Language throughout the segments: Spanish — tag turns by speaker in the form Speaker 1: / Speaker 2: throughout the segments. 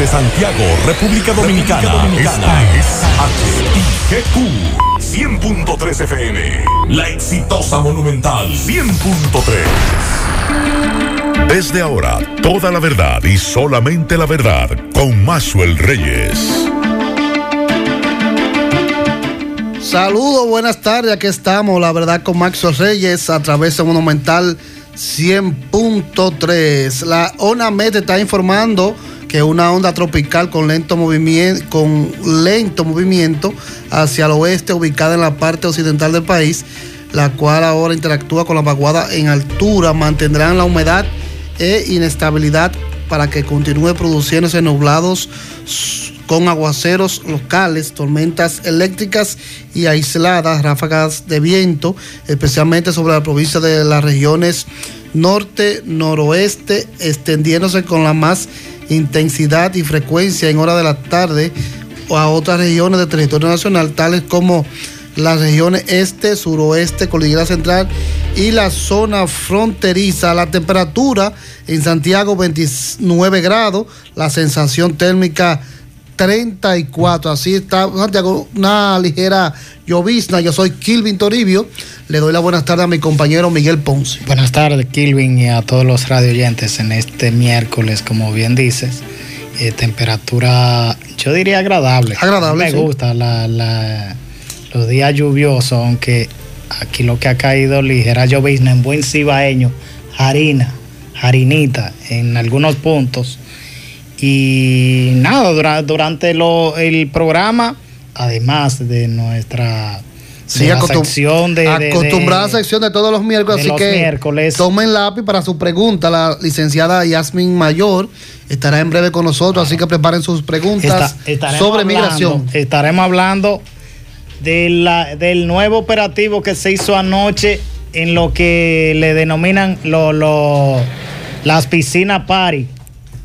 Speaker 1: Desde Santiago, República Dominicana. Esta es HIGQ 100.3 FM. La exitosa Monumental 100.3. Desde ahora, toda la verdad y solamente la verdad con Maxwell Reyes.
Speaker 2: Saludos, buenas tardes, aquí estamos, la verdad, con Maxwell Reyes a través de Monumental 100.3. La ONAMED está informando que una onda tropical con lento movimiento, con lento movimiento hacia el oeste, ubicada en la parte occidental del país, la cual ahora interactúa con la vaguada en altura, mantendrán la humedad e inestabilidad para que continúe produciéndose nublados con aguaceros locales, tormentas eléctricas y aisladas, ráfagas de viento, especialmente sobre la provincia de las regiones norte, noroeste, extendiéndose con la más intensidad y frecuencia en hora de la tarde a otras regiones del territorio nacional, tales como las regiones este, suroeste, cordillera central y la zona fronteriza. La temperatura en Santiago 29 grados, la sensación térmica 34. Así está Santiago, una ligera llovizna. Yo soy Kilvin Toribio. Le doy la buenas tardes a mi compañero Miguel Ponce.
Speaker 3: Buenas tardes, Kilvin, y a todos los radio oyentes en este miércoles, como bien dices. Eh, temperatura, yo diría agradable.
Speaker 2: Agradable.
Speaker 3: Me gusta la, la, los días lluviosos, aunque aquí lo que ha caído ligera llovizna en buen cibaeño, harina, harinita en algunos puntos y nada, durante, durante lo, el programa, además de nuestra
Speaker 2: Sí,
Speaker 3: de la
Speaker 2: acostum-
Speaker 3: sección de,
Speaker 2: acostumbrada
Speaker 3: de-
Speaker 2: sección de todos los miércoles, así
Speaker 3: los
Speaker 2: que
Speaker 3: miércoles.
Speaker 2: tomen lápiz para su pregunta. La licenciada Yasmin Mayor estará en breve con nosotros, así que preparen sus preguntas sobre
Speaker 3: hablando-
Speaker 2: migración.
Speaker 3: Estaremos hablando de la- del nuevo operativo que se hizo anoche en lo que le denominan lo- lo- las piscinas party.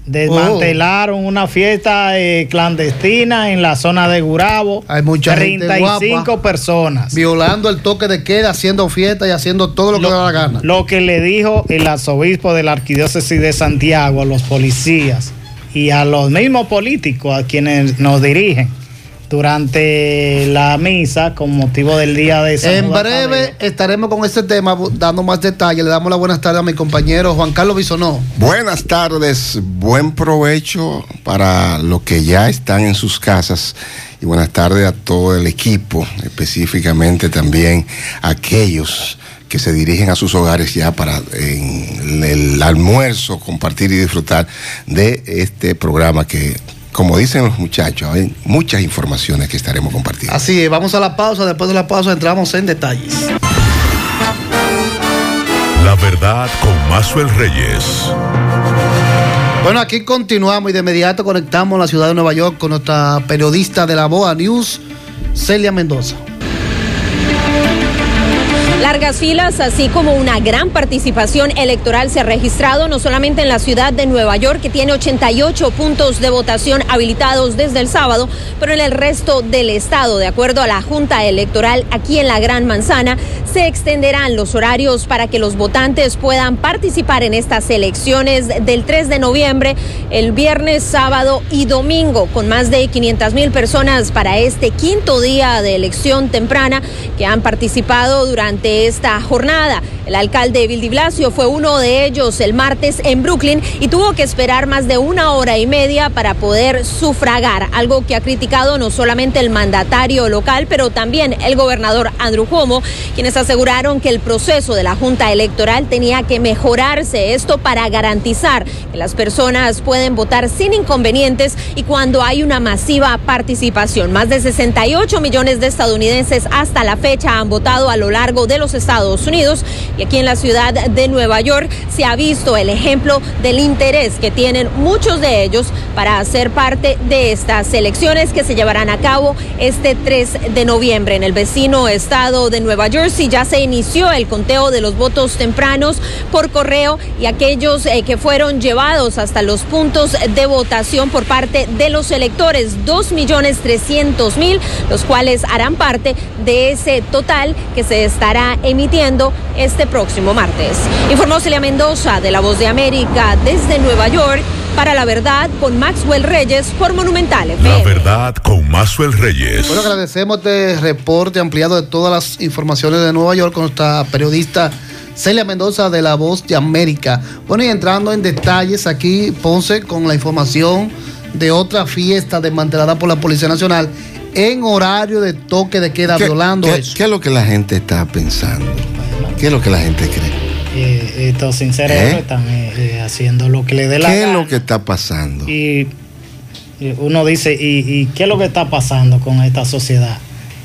Speaker 3: Desmantelaron una fiesta eh, clandestina en la zona de Gurabo.
Speaker 2: Hay mucha gente
Speaker 3: 35
Speaker 2: guapa.
Speaker 3: personas.
Speaker 2: Violando el toque de queda, haciendo fiesta y haciendo todo lo que le da la gana.
Speaker 3: Lo que le dijo el arzobispo de la arquidiócesis de Santiago a los policías y a los mismos políticos a quienes nos dirigen durante la misa con motivo del día de San
Speaker 2: En breve
Speaker 3: Tadeo.
Speaker 2: estaremos con este tema dando más detalles. Le damos la buenas tardes a mi compañero Juan Carlos Bisonó.
Speaker 4: Buenas tardes, buen provecho para los que ya están en sus casas y buenas tardes a todo el equipo, específicamente también a aquellos que se dirigen a sus hogares ya para en el almuerzo compartir y disfrutar de este programa que, como dicen los muchachos, hay muchas informaciones que estaremos compartiendo.
Speaker 2: Así es, vamos a la pausa. Después de la pausa entramos en detalles.
Speaker 1: La verdad con Maxwell Reyes.
Speaker 2: Bueno, aquí continuamos y de inmediato conectamos la ciudad de Nueva York con nuestra periodista de la Boa News, Celia Mendoza.
Speaker 5: Largas filas, así como una gran participación electoral se ha registrado no solamente en la ciudad de Nueva York, que tiene 88 puntos de votación habilitados desde el sábado, pero en el resto del estado, de acuerdo a la Junta Electoral aquí en la Gran Manzana, se extenderán los horarios para que los votantes puedan participar en estas elecciones del 3 de noviembre, el viernes, sábado y domingo, con más de 500 mil personas para este quinto día de elección temprana que han participado durante esta jornada. El alcalde Bill de Blasio fue uno de ellos el martes en Brooklyn y tuvo que esperar más de una hora y media para poder sufragar, algo que ha criticado no solamente el mandatario local, pero también el gobernador Andrew Cuomo, quienes aseguraron que el proceso de la Junta Electoral tenía que mejorarse, esto para garantizar que las personas pueden votar sin inconvenientes y cuando hay una masiva participación. Más de 68 millones de estadounidenses hasta la fecha han votado a lo largo de los Estados Unidos y aquí en la ciudad de Nueva York se ha visto el ejemplo del interés que tienen muchos de ellos para ser parte de estas elecciones que se llevarán a cabo este 3 de noviembre en el vecino estado de Nueva Jersey. Ya se inició el conteo de los votos tempranos por correo y aquellos eh, que fueron llevados hasta los puntos de votación por parte de los electores, 2.300.000, los cuales harán parte de ese total que se estará emitiendo este próximo martes. Informó Celia Mendoza de La Voz de América desde Nueva York.
Speaker 6: Para la verdad, con Maxwell Reyes por Monumental
Speaker 1: La verdad con Maxwell Reyes.
Speaker 2: Bueno, agradecemos este reporte ampliado de todas las informaciones de Nueva York con nuestra periodista Celia Mendoza de La Voz de América. Bueno, y entrando en detalles aquí, Ponce con la información de otra fiesta desmantelada por la Policía Nacional en horario de toque de queda, violando
Speaker 4: qué,
Speaker 2: eso.
Speaker 4: ¿Qué es lo que la gente está pensando? ¿Qué es lo que la gente cree?
Speaker 3: Eh, estos sin cerebro
Speaker 4: ¿Eh?
Speaker 3: están eh, eh, haciendo lo que le dé la
Speaker 4: ¿Qué es lo que está pasando?
Speaker 3: Y y uno dice, ¿y, y qué es lo que está pasando con esta sociedad?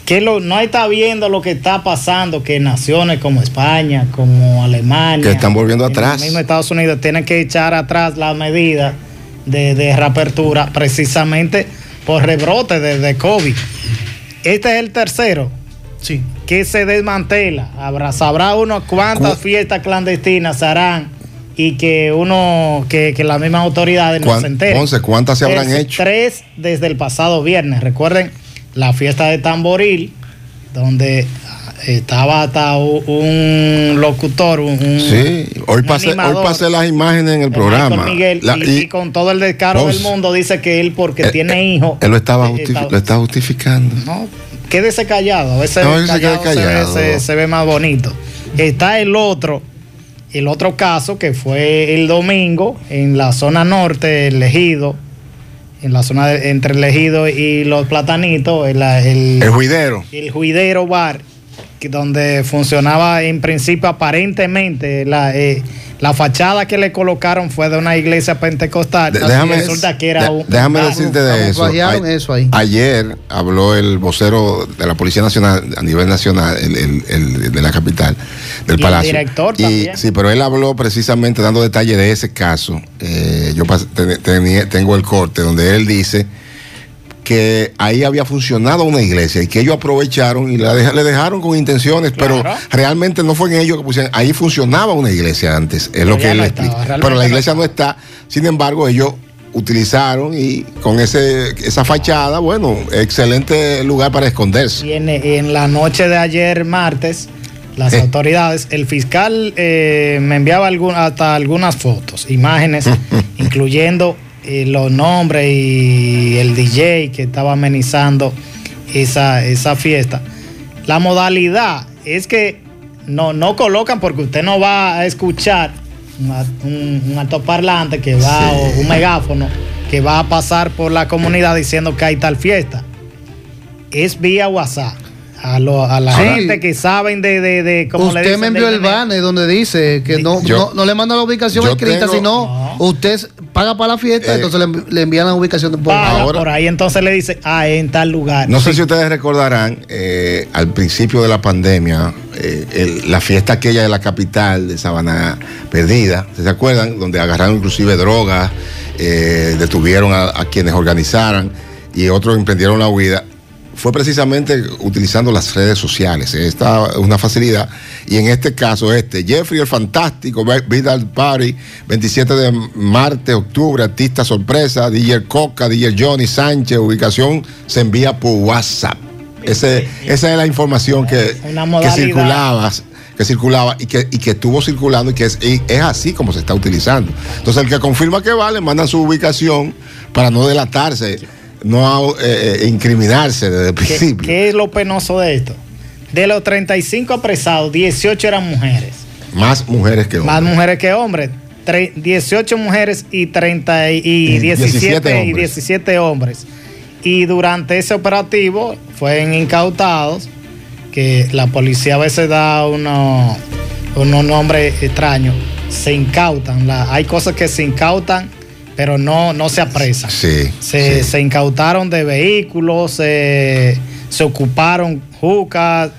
Speaker 3: ¿Qué lo, no está viendo lo que está pasando, que naciones como España, como Alemania,
Speaker 4: Que están volviendo
Speaker 3: en
Speaker 4: atrás.
Speaker 3: Mismo Estados Unidos tienen que echar atrás las medidas de, de reapertura precisamente por rebrote de, de COVID. Este es el tercero
Speaker 2: Sí.
Speaker 3: que se desmantela. Habrá, sabrá uno cuántas
Speaker 4: Cu-
Speaker 3: fiestas clandestinas se harán y que uno, que, que las mismas autoridades no
Speaker 4: ¿Cuán-
Speaker 3: se enteren.
Speaker 4: Once, ¿cuántas se habrán hecho?
Speaker 3: Tres desde el pasado viernes. Recuerden la fiesta de Tamboril, donde estaba hasta un locutor, un,
Speaker 4: Sí, hoy
Speaker 3: un
Speaker 4: pasé, hoy pasé las imágenes en el programa.
Speaker 3: Michael Miguel,
Speaker 4: La-
Speaker 3: y, y con todo el descaro
Speaker 4: Vos-
Speaker 3: del mundo dice que él porque
Speaker 4: Eh,
Speaker 3: tiene
Speaker 4: eh,
Speaker 3: hijos.
Speaker 4: Él lo estaba,
Speaker 3: eh,
Speaker 4: justifi-
Speaker 3: está-
Speaker 4: lo está justificando.
Speaker 3: no, quédese callado. A veces
Speaker 4: No, él se
Speaker 3: callado se ve-
Speaker 4: callado.
Speaker 3: Se, se ve más bonito. Está el otro, el otro caso que fue el domingo en la zona norte, el Ejido, en la zona de- entre el Ejido y los Platanitos, el, el,
Speaker 4: El juidero.
Speaker 3: el Juidero Bar, donde funcionaba en principio aparentemente la, eh, la fachada que le colocaron fue de una iglesia pentecostal.
Speaker 4: De- déjame,
Speaker 3: resulta que era
Speaker 4: de-
Speaker 3: un
Speaker 4: déjame decirte de eso.
Speaker 2: Ahí.
Speaker 4: Ayer habló el vocero de la Policía Nacional a nivel nacional, el, el- el de la capital, del
Speaker 3: Y el
Speaker 4: Palacio.
Speaker 3: director
Speaker 4: Y-
Speaker 3: también.
Speaker 4: Sí, pero él habló precisamente dando detalles de ese caso. Eh, yo ten- tenía- tengo el corte donde él dice que ahí había funcionado una iglesia y que ellos aprovecharon y la le dejaron con intenciones, pero realmente no fue en ellos que pusieron, ahí funcionaba una iglesia antes, es lo
Speaker 3: Pero
Speaker 4: que
Speaker 3: ya
Speaker 4: él
Speaker 3: no
Speaker 4: explica.
Speaker 3: estaba,
Speaker 4: Pero la iglesia no está, sin embargo, ellos utilizaron y con ese esa fachada, bueno, excelente lugar para esconderse.
Speaker 3: Y en, en la noche de ayer, martes, las
Speaker 4: Eh.
Speaker 3: autoridades, el fiscal eh, me enviaba algún- hasta algunas fotos, imágenes, incluyendo eh, los nombres y el DJ que estaba amenizando esa, esa fiesta. La modalidad es que no, no colocan porque usted no va a escuchar un, un, altoparlante que va,
Speaker 4: Sí.
Speaker 3: o un megáfono que va a pasar por la comunidad diciendo que hay tal fiesta es vía WhatsApp. A, lo- a la
Speaker 2: Sí.
Speaker 3: gente que saben de, de, de cómo le
Speaker 2: Usted
Speaker 3: dicen
Speaker 2: me envió el banner donde dice que no,
Speaker 4: Yo-
Speaker 2: no, no le manda la ubicación escrita,
Speaker 4: tengo-
Speaker 2: sino
Speaker 3: No.
Speaker 2: usted paga para la fiesta,
Speaker 4: Eh.
Speaker 2: entonces le, le envían la ubicación de por
Speaker 4: Ahora-
Speaker 3: por ahí entonces le dice, ah, en tal lugar.
Speaker 4: No sé si ustedes recordarán, eh, al principio de la pandemia, eh, el- la fiesta aquella de la capital de Sabana Perdida, ¿se acuerdan? Donde agarraron inclusive drogas, eh, detuvieron a, a quienes organizaran y otros emprendieron la huida. Fue precisamente utilizando las redes sociales. Esta es una facilidad. Y en este caso, este, Jeffrey el Fantástico, Vidal Party, 27 de martes, octubre, artista sorpresa, DJ Coca, DJ Johnny Sánchez, ubicación se envía por WhatsApp. Ese, esa es la información que, que circulaba que circulaba y que, y que estuvo circulando y que es, y es así como se está utilizando. Entonces el que confirma que vale, manda su ubicación para no delatarse, no eh, eh, incriminarse desde el
Speaker 3: ¿Qué,
Speaker 4: principio.
Speaker 3: qué es lo penoso de esto? De los 35 apresados, 18 eran mujeres.
Speaker 4: Más mujeres que hombres.
Speaker 3: Más mujeres que hombres. Tre- 18 mujeres y, 30 y, y
Speaker 4: Y
Speaker 3: 17,
Speaker 4: 17
Speaker 3: y
Speaker 4: hombres.
Speaker 3: 17 hombres. Y durante ese operativo fueron incautados, que la policía a veces da unos, unos nombres extraños, se incautan. La- hay cosas que se incautan, pero no, no se apresan.
Speaker 4: Sí,
Speaker 3: Se,
Speaker 4: sí.
Speaker 3: se incautaron de vehículos, se, se ocuparon jucas,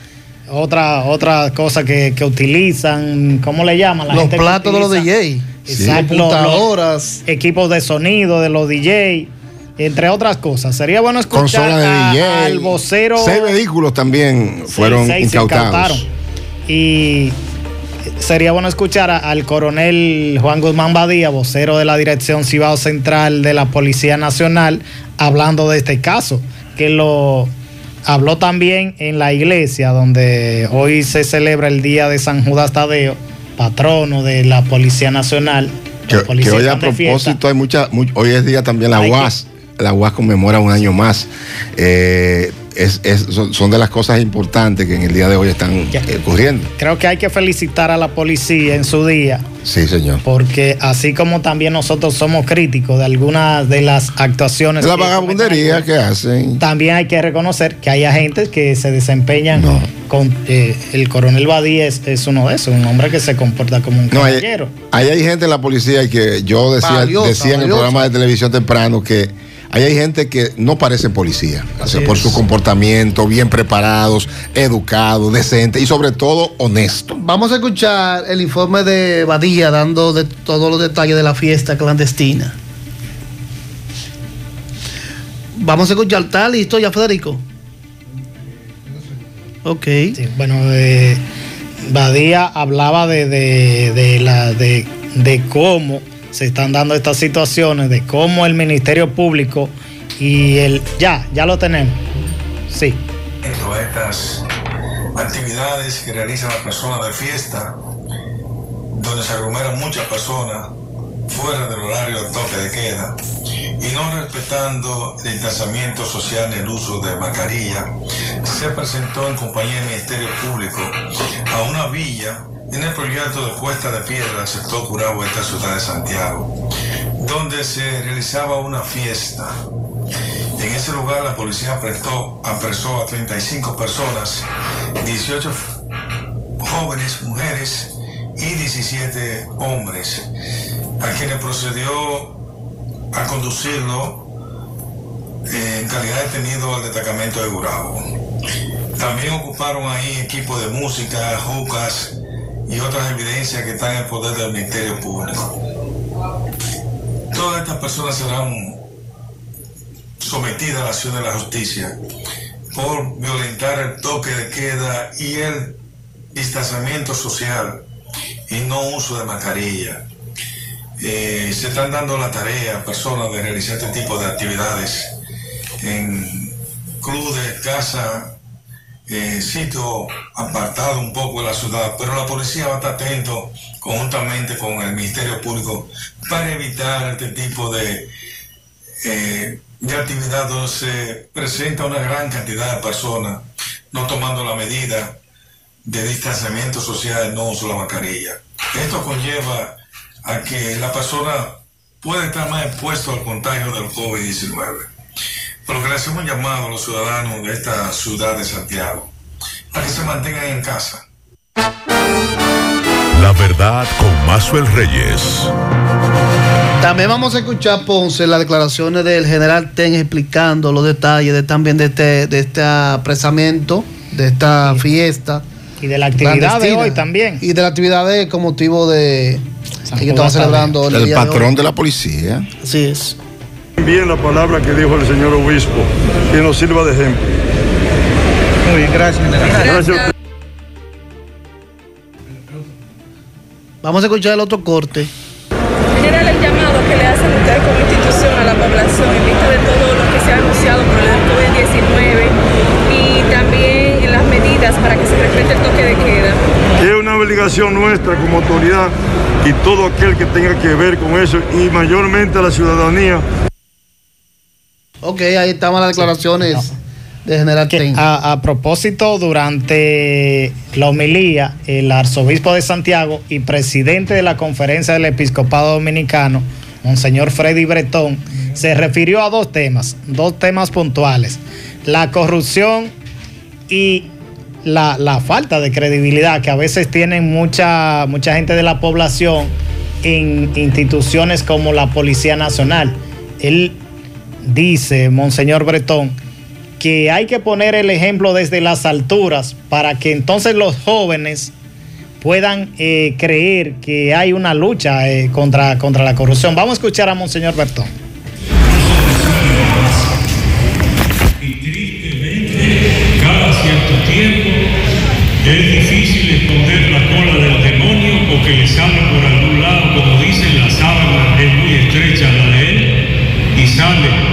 Speaker 3: otra, otra cosa que, que utilizan, ¿cómo le llaman? La
Speaker 2: los
Speaker 3: gente
Speaker 2: platos de los
Speaker 3: utiliza-
Speaker 2: DJ,
Speaker 3: Exacto,
Speaker 2: computadoras.
Speaker 3: equipos de sonido de los DJ, entre otras cosas. Sería bueno escuchar a-
Speaker 4: DJ.
Speaker 3: al vocero.
Speaker 4: Seis vehículos también
Speaker 3: Sí,
Speaker 4: fueron
Speaker 3: seis se
Speaker 4: incautados.
Speaker 3: incautaron. Y sería bueno escuchar a- al coronel Juan Guzmán Badía, vocero de la Dirección Cibao Central de la Policía Nacional, hablando de este caso, que lo habló también en la iglesia donde hoy se celebra el Día de San Judas Tadeo, patrono de la Policía Nacional,
Speaker 4: Que, que hoy a propósito hay mucha, hoy es día también la UAS, la UAS conmemora un año más. Eh, es, son, de las cosas importantes que en el día de hoy están eh, ocurriendo.
Speaker 3: Creo que hay que felicitar a la policía en su día.
Speaker 4: Sí, señor.
Speaker 3: Porque así como también nosotros somos críticos de algunas de las actuaciones.
Speaker 4: La vagabundería que hacen.
Speaker 3: También hay que reconocer que hay agentes que se desempeñan con. Eh, el coronel Badí es, uno de esos, un hombre que se comporta como un caballero.
Speaker 4: Hay, hay, gente en la policía que yo decía, decía en el programa de televisión temprano que Ahí hay gente que no parece policía, por su comportamiento, bien preparados, educados, decentes y sobre todo honestos.
Speaker 2: Vamos a escuchar el informe de Badía dando de todos los detalles de la fiesta clandestina. Vamos a escuchar, ¿está listo ya, Federico? Ok.
Speaker 3: bueno, eh, Badía hablaba de, de, la, de, de cómo se están dando estas situaciones de cómo el Ministerio Público y el... Ya, ya lo tenemos. Sí.
Speaker 7: Dentro de estas actividades que realizan las personas de fiesta, donde se aglomeran muchas personas fuera del horario de toque de queda y no respetando el distanciamiento social ni el uso de mascarilla, se presentó en compañía del Ministerio Público a una villa en el proyecto de Cuesta de Piedra, sector Curabo, esta ciudad de Santiago, donde se realizaba una fiesta. En ese lugar la policía apresó, a 35 personas, 18 jóvenes, mujeres y 17 hombres, a quienes procedió a conducirlo en calidad de detenido al destacamento de Gurabo. También ocuparon ahí equipos de música, jucas, y otras evidencias que están en poder del Ministerio Público. Todas estas personas serán sometidas a la acción de la justicia por violentar el toque de queda y el distanciamiento social y no uso de mascarilla. Eh, se están dando la tarea a personas de realizar este tipo de actividades en clubes, casas eh, sitio apartado un poco de la ciudad, pero la policía va a estar atento conjuntamente con el Ministerio Público para evitar este tipo de, eh, de actividad donde se presenta una gran cantidad de personas no tomando la medida de distanciamiento social, no uso la mascarilla. Esto conlleva a que la persona puede estar más expuesta al contagio del COVID-19 por lo que le hacemos un llamado a los ciudadanos de esta ciudad de Santiago para que se mantengan en casa.
Speaker 1: La verdad con Mazuel Reyes.
Speaker 2: También vamos a escuchar, Ponce, las declaraciones del general Ten explicando los detalles de, también de este, de este apresamiento, de esta fiesta.
Speaker 3: Y de la actividad de hoy también.
Speaker 2: Y de la actividad de con motivo de que estamos celebrando
Speaker 4: el, el patrón de, la policía.
Speaker 2: Así es
Speaker 8: bien la palabra que dijo el señor obispo, que nos sirva de ejemplo.
Speaker 2: Muy bien, gracias. Gracias. Vamos a escuchar el otro corte.
Speaker 9: General, el llamado que le hacen ustedes como institución a la población en vista de todo lo que se ha anunciado por el COVID-19 y también en las medidas para que se respete el toque de queda.
Speaker 8: Es una obligación nuestra como autoridad y todo aquel que tenga que ver con eso y mayormente a la ciudadanía
Speaker 2: Ok, ahí estaban las declaraciones de General
Speaker 3: que, a, a, propósito, durante la homilía, el arzobispo de Santiago y presidente de la conferencia del episcopado dominicano, Monseñor Freddy Bretón, se refirió a dos temas, dos temas puntuales. La corrupción y la, la, falta de credibilidad que a veces tienen mucha, mucha gente de la población en instituciones como la Policía Nacional. Él dice Monseñor Bretón, que hay que poner el ejemplo desde las alturas para que entonces los jóvenes puedan eh, creer que hay una lucha eh, contra, contra la corrupción. Vamos a escuchar a Monseñor Bretón.
Speaker 10: Y tristemente, cada cierto tiempo es difícil esconder la cola del demonio porque le sale por algún lado, como dicen, la sábana es muy estrecha la de él y sale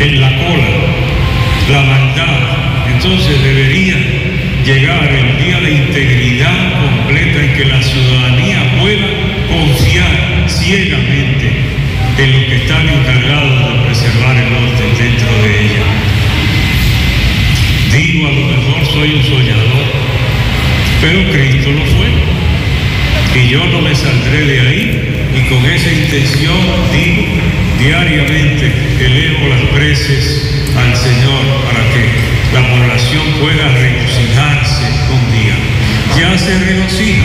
Speaker 10: en la cola, la maldad. Entonces debería llegar el día de integridad completa en que la ciudadanía pueda confiar ciegamente en los que están encargados de preservar el orden dentro de ella. Digo, a lo mejor soy un soñador, pero Cristo lo fue. Y yo no me saldré de ahí con esa intención digo diariamente elevo las preces al Señor para que la población pueda regocijarse un día. Ya se regocija,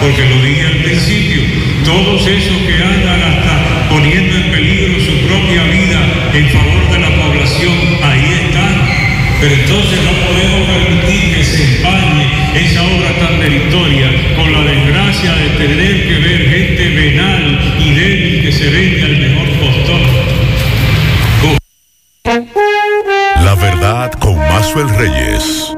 Speaker 10: porque lo dije al principio, todos esos que andan hasta poniendo en peligro su propia vida en favor de la población, ahí están. Pero entonces no podemos permitir que se empañe esa obra tan meritoria con la desgracia de tener que ver gente se vende al mejor postor.
Speaker 1: La verdad con Mazuel Reyes.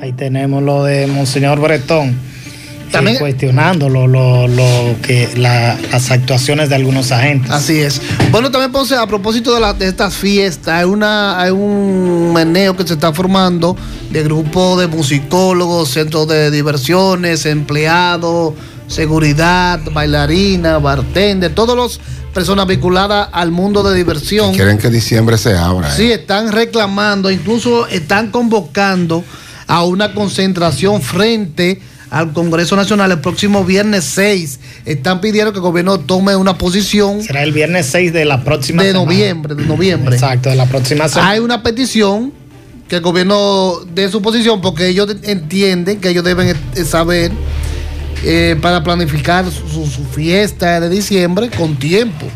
Speaker 3: Ahí tenemos lo de Monseñor Bretón. eh,
Speaker 2: También-
Speaker 3: cuestionando lo, lo- lo que la- las actuaciones de algunos agentes.
Speaker 2: Así es. Bueno, también Ponce, a propósito de, la- de estas fiestas, hay, una, hay un meneo que se está formando de grupo de musicólogos, centros de diversiones, empleados, seguridad, bailarina, bartender, todas las personas vinculadas al mundo de diversión.
Speaker 4: Quieren que diciembre se abra. ¿eh?
Speaker 2: Sí, están reclamando, incluso están convocando a una concentración frente al Congreso Nacional el próximo viernes 6. Están pidiendo que el gobierno tome una posición
Speaker 3: Será el viernes 6 de la próxima
Speaker 2: de
Speaker 3: semana.
Speaker 2: noviembre, de noviembre.
Speaker 3: Exacto, de la próxima semana.
Speaker 2: Hay una petición que el gobierno dé su posición porque ellos entienden que ellos deben eh, saber eh, para planificar su, su fiesta de diciembre con tiempo.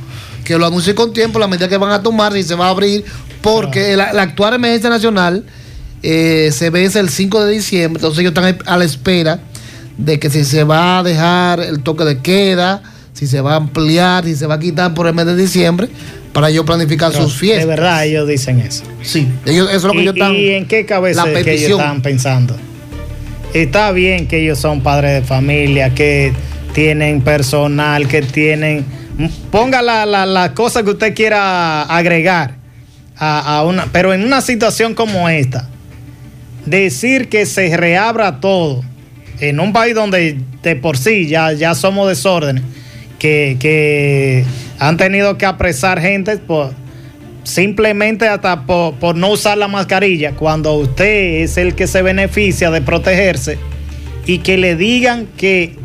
Speaker 2: Que lo anuncie con tiempo, la medida que van a tomar y se va a abrir, porque la, la actual emergencia nacional eh, se vence el 5 de diciembre, entonces ellos están a la espera de que si se va a dejar el toque de queda, si se va a ampliar, si se va a quitar por el mes de diciembre, para ellos planificar
Speaker 3: Pero,
Speaker 2: sus fiestas.
Speaker 3: De verdad, ellos dicen eso.
Speaker 2: Sí, ellos, eso es lo que
Speaker 3: ¿Y,
Speaker 2: ellos están.
Speaker 3: y en qué cabeza
Speaker 2: la
Speaker 3: es que ellos están pensando? Está bien que ellos son padres de familia, que tienen personal, que tienen... Ponga la, la, cosa que usted quiera agregar a una... Pero en una situación como esta, decir que se reabra todo en un país donde de por sí ya, ya somos desórdenes, que, que han tenido que apresar gente por, simplemente hasta por, no usar la mascarilla, cuando usted es el que se beneficia de protegerse y que le digan que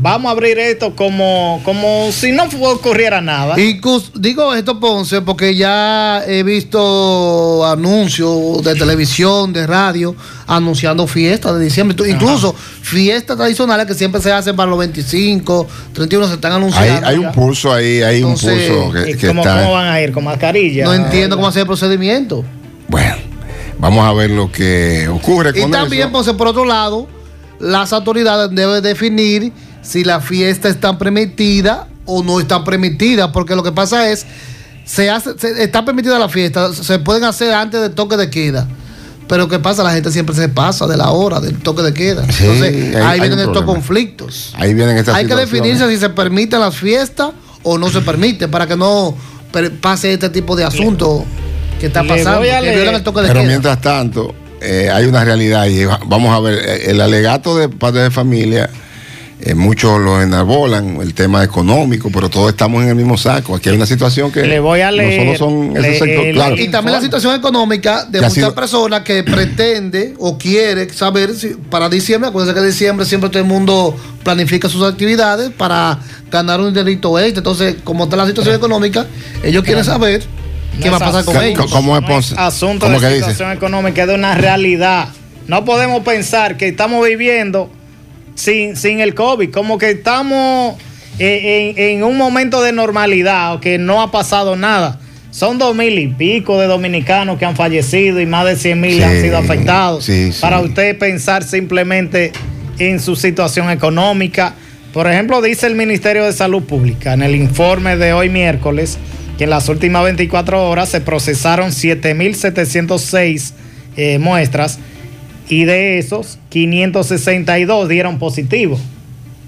Speaker 3: vamos a abrir esto como, como si no ocurriera nada.
Speaker 2: Incluso, digo esto, Ponce, porque ya he visto anuncios de televisión, de radio, anunciando fiestas de diciembre. Incluso fiestas tradicionales que siempre se hacen para los 25, 31, se están anunciando.
Speaker 4: hay un pulso ahí, hay
Speaker 2: Entonces,
Speaker 4: un pulso
Speaker 3: ¿Y
Speaker 4: que, que
Speaker 3: cómo,
Speaker 4: está.
Speaker 3: cómo van a ir? ¿Con mascarilla?
Speaker 2: No entiendo cómo hacer el procedimiento.
Speaker 4: Bueno, vamos a ver lo que ocurre
Speaker 2: Y
Speaker 4: con
Speaker 2: también,
Speaker 4: eso.
Speaker 2: Ponce, por otro lado, las autoridades deben definir si la fiesta está permitida o no está permitida, porque lo que pasa es, se hace, se- está permitida la fiesta, se pueden hacer antes del toque de queda. Pero ¿qué pasa? La gente siempre se pasa de la hora del toque de queda.
Speaker 4: Sí,
Speaker 2: Entonces,
Speaker 4: hay-
Speaker 2: ahí vienen estos
Speaker 4: problema.
Speaker 2: conflictos.
Speaker 4: Ahí vienen estas
Speaker 2: Hay que definirse si se permiten las fiestas o no se permite, para que no pase este tipo de asuntos que está pasando,
Speaker 3: voy a
Speaker 2: que
Speaker 3: leer-
Speaker 2: violan el toque de
Speaker 4: Pero
Speaker 2: queda.
Speaker 4: mientras tanto, eh, hay una realidad y va- vamos a ver, eh, el alegato de padres de familia, eh, muchos lo enarbolan, el tema económico, pero todos estamos en el mismo saco. Aquí hay una situación que
Speaker 3: Le voy a leer-
Speaker 4: no solo son ese
Speaker 3: le-
Speaker 4: sector,
Speaker 3: el-
Speaker 4: claro.
Speaker 2: Y también la situación económica de muchas
Speaker 4: sido-
Speaker 2: personas que pretende o quiere saber si para diciembre, acuérdense que diciembre siempre todo el mundo planifica sus actividades para ganar un delito extra. Entonces, como está la situación económica, ellos quieren saber qué va a pasar con ellos.
Speaker 4: ¿Cómo es,
Speaker 3: No
Speaker 4: Ponce?
Speaker 3: asunto
Speaker 4: ¿Cómo
Speaker 3: de
Speaker 4: que dice?
Speaker 3: situación económica, es de una realidad. No podemos pensar que estamos viviendo sin, sin el COVID, como que estamos en, en un momento de normalidad o que no ha pasado nada. Son dos mil y pico de dominicanos que han fallecido y más de 100 mil
Speaker 4: Sí,
Speaker 3: han sido afectados.
Speaker 4: sí, sí.
Speaker 3: Para usted pensar simplemente en su situación económica. Por ejemplo, dice el Ministerio de Salud Pública en el informe de hoy miércoles que en las últimas 24 horas se procesaron 7.706 eh, muestras y de esos 562 dieron positivo.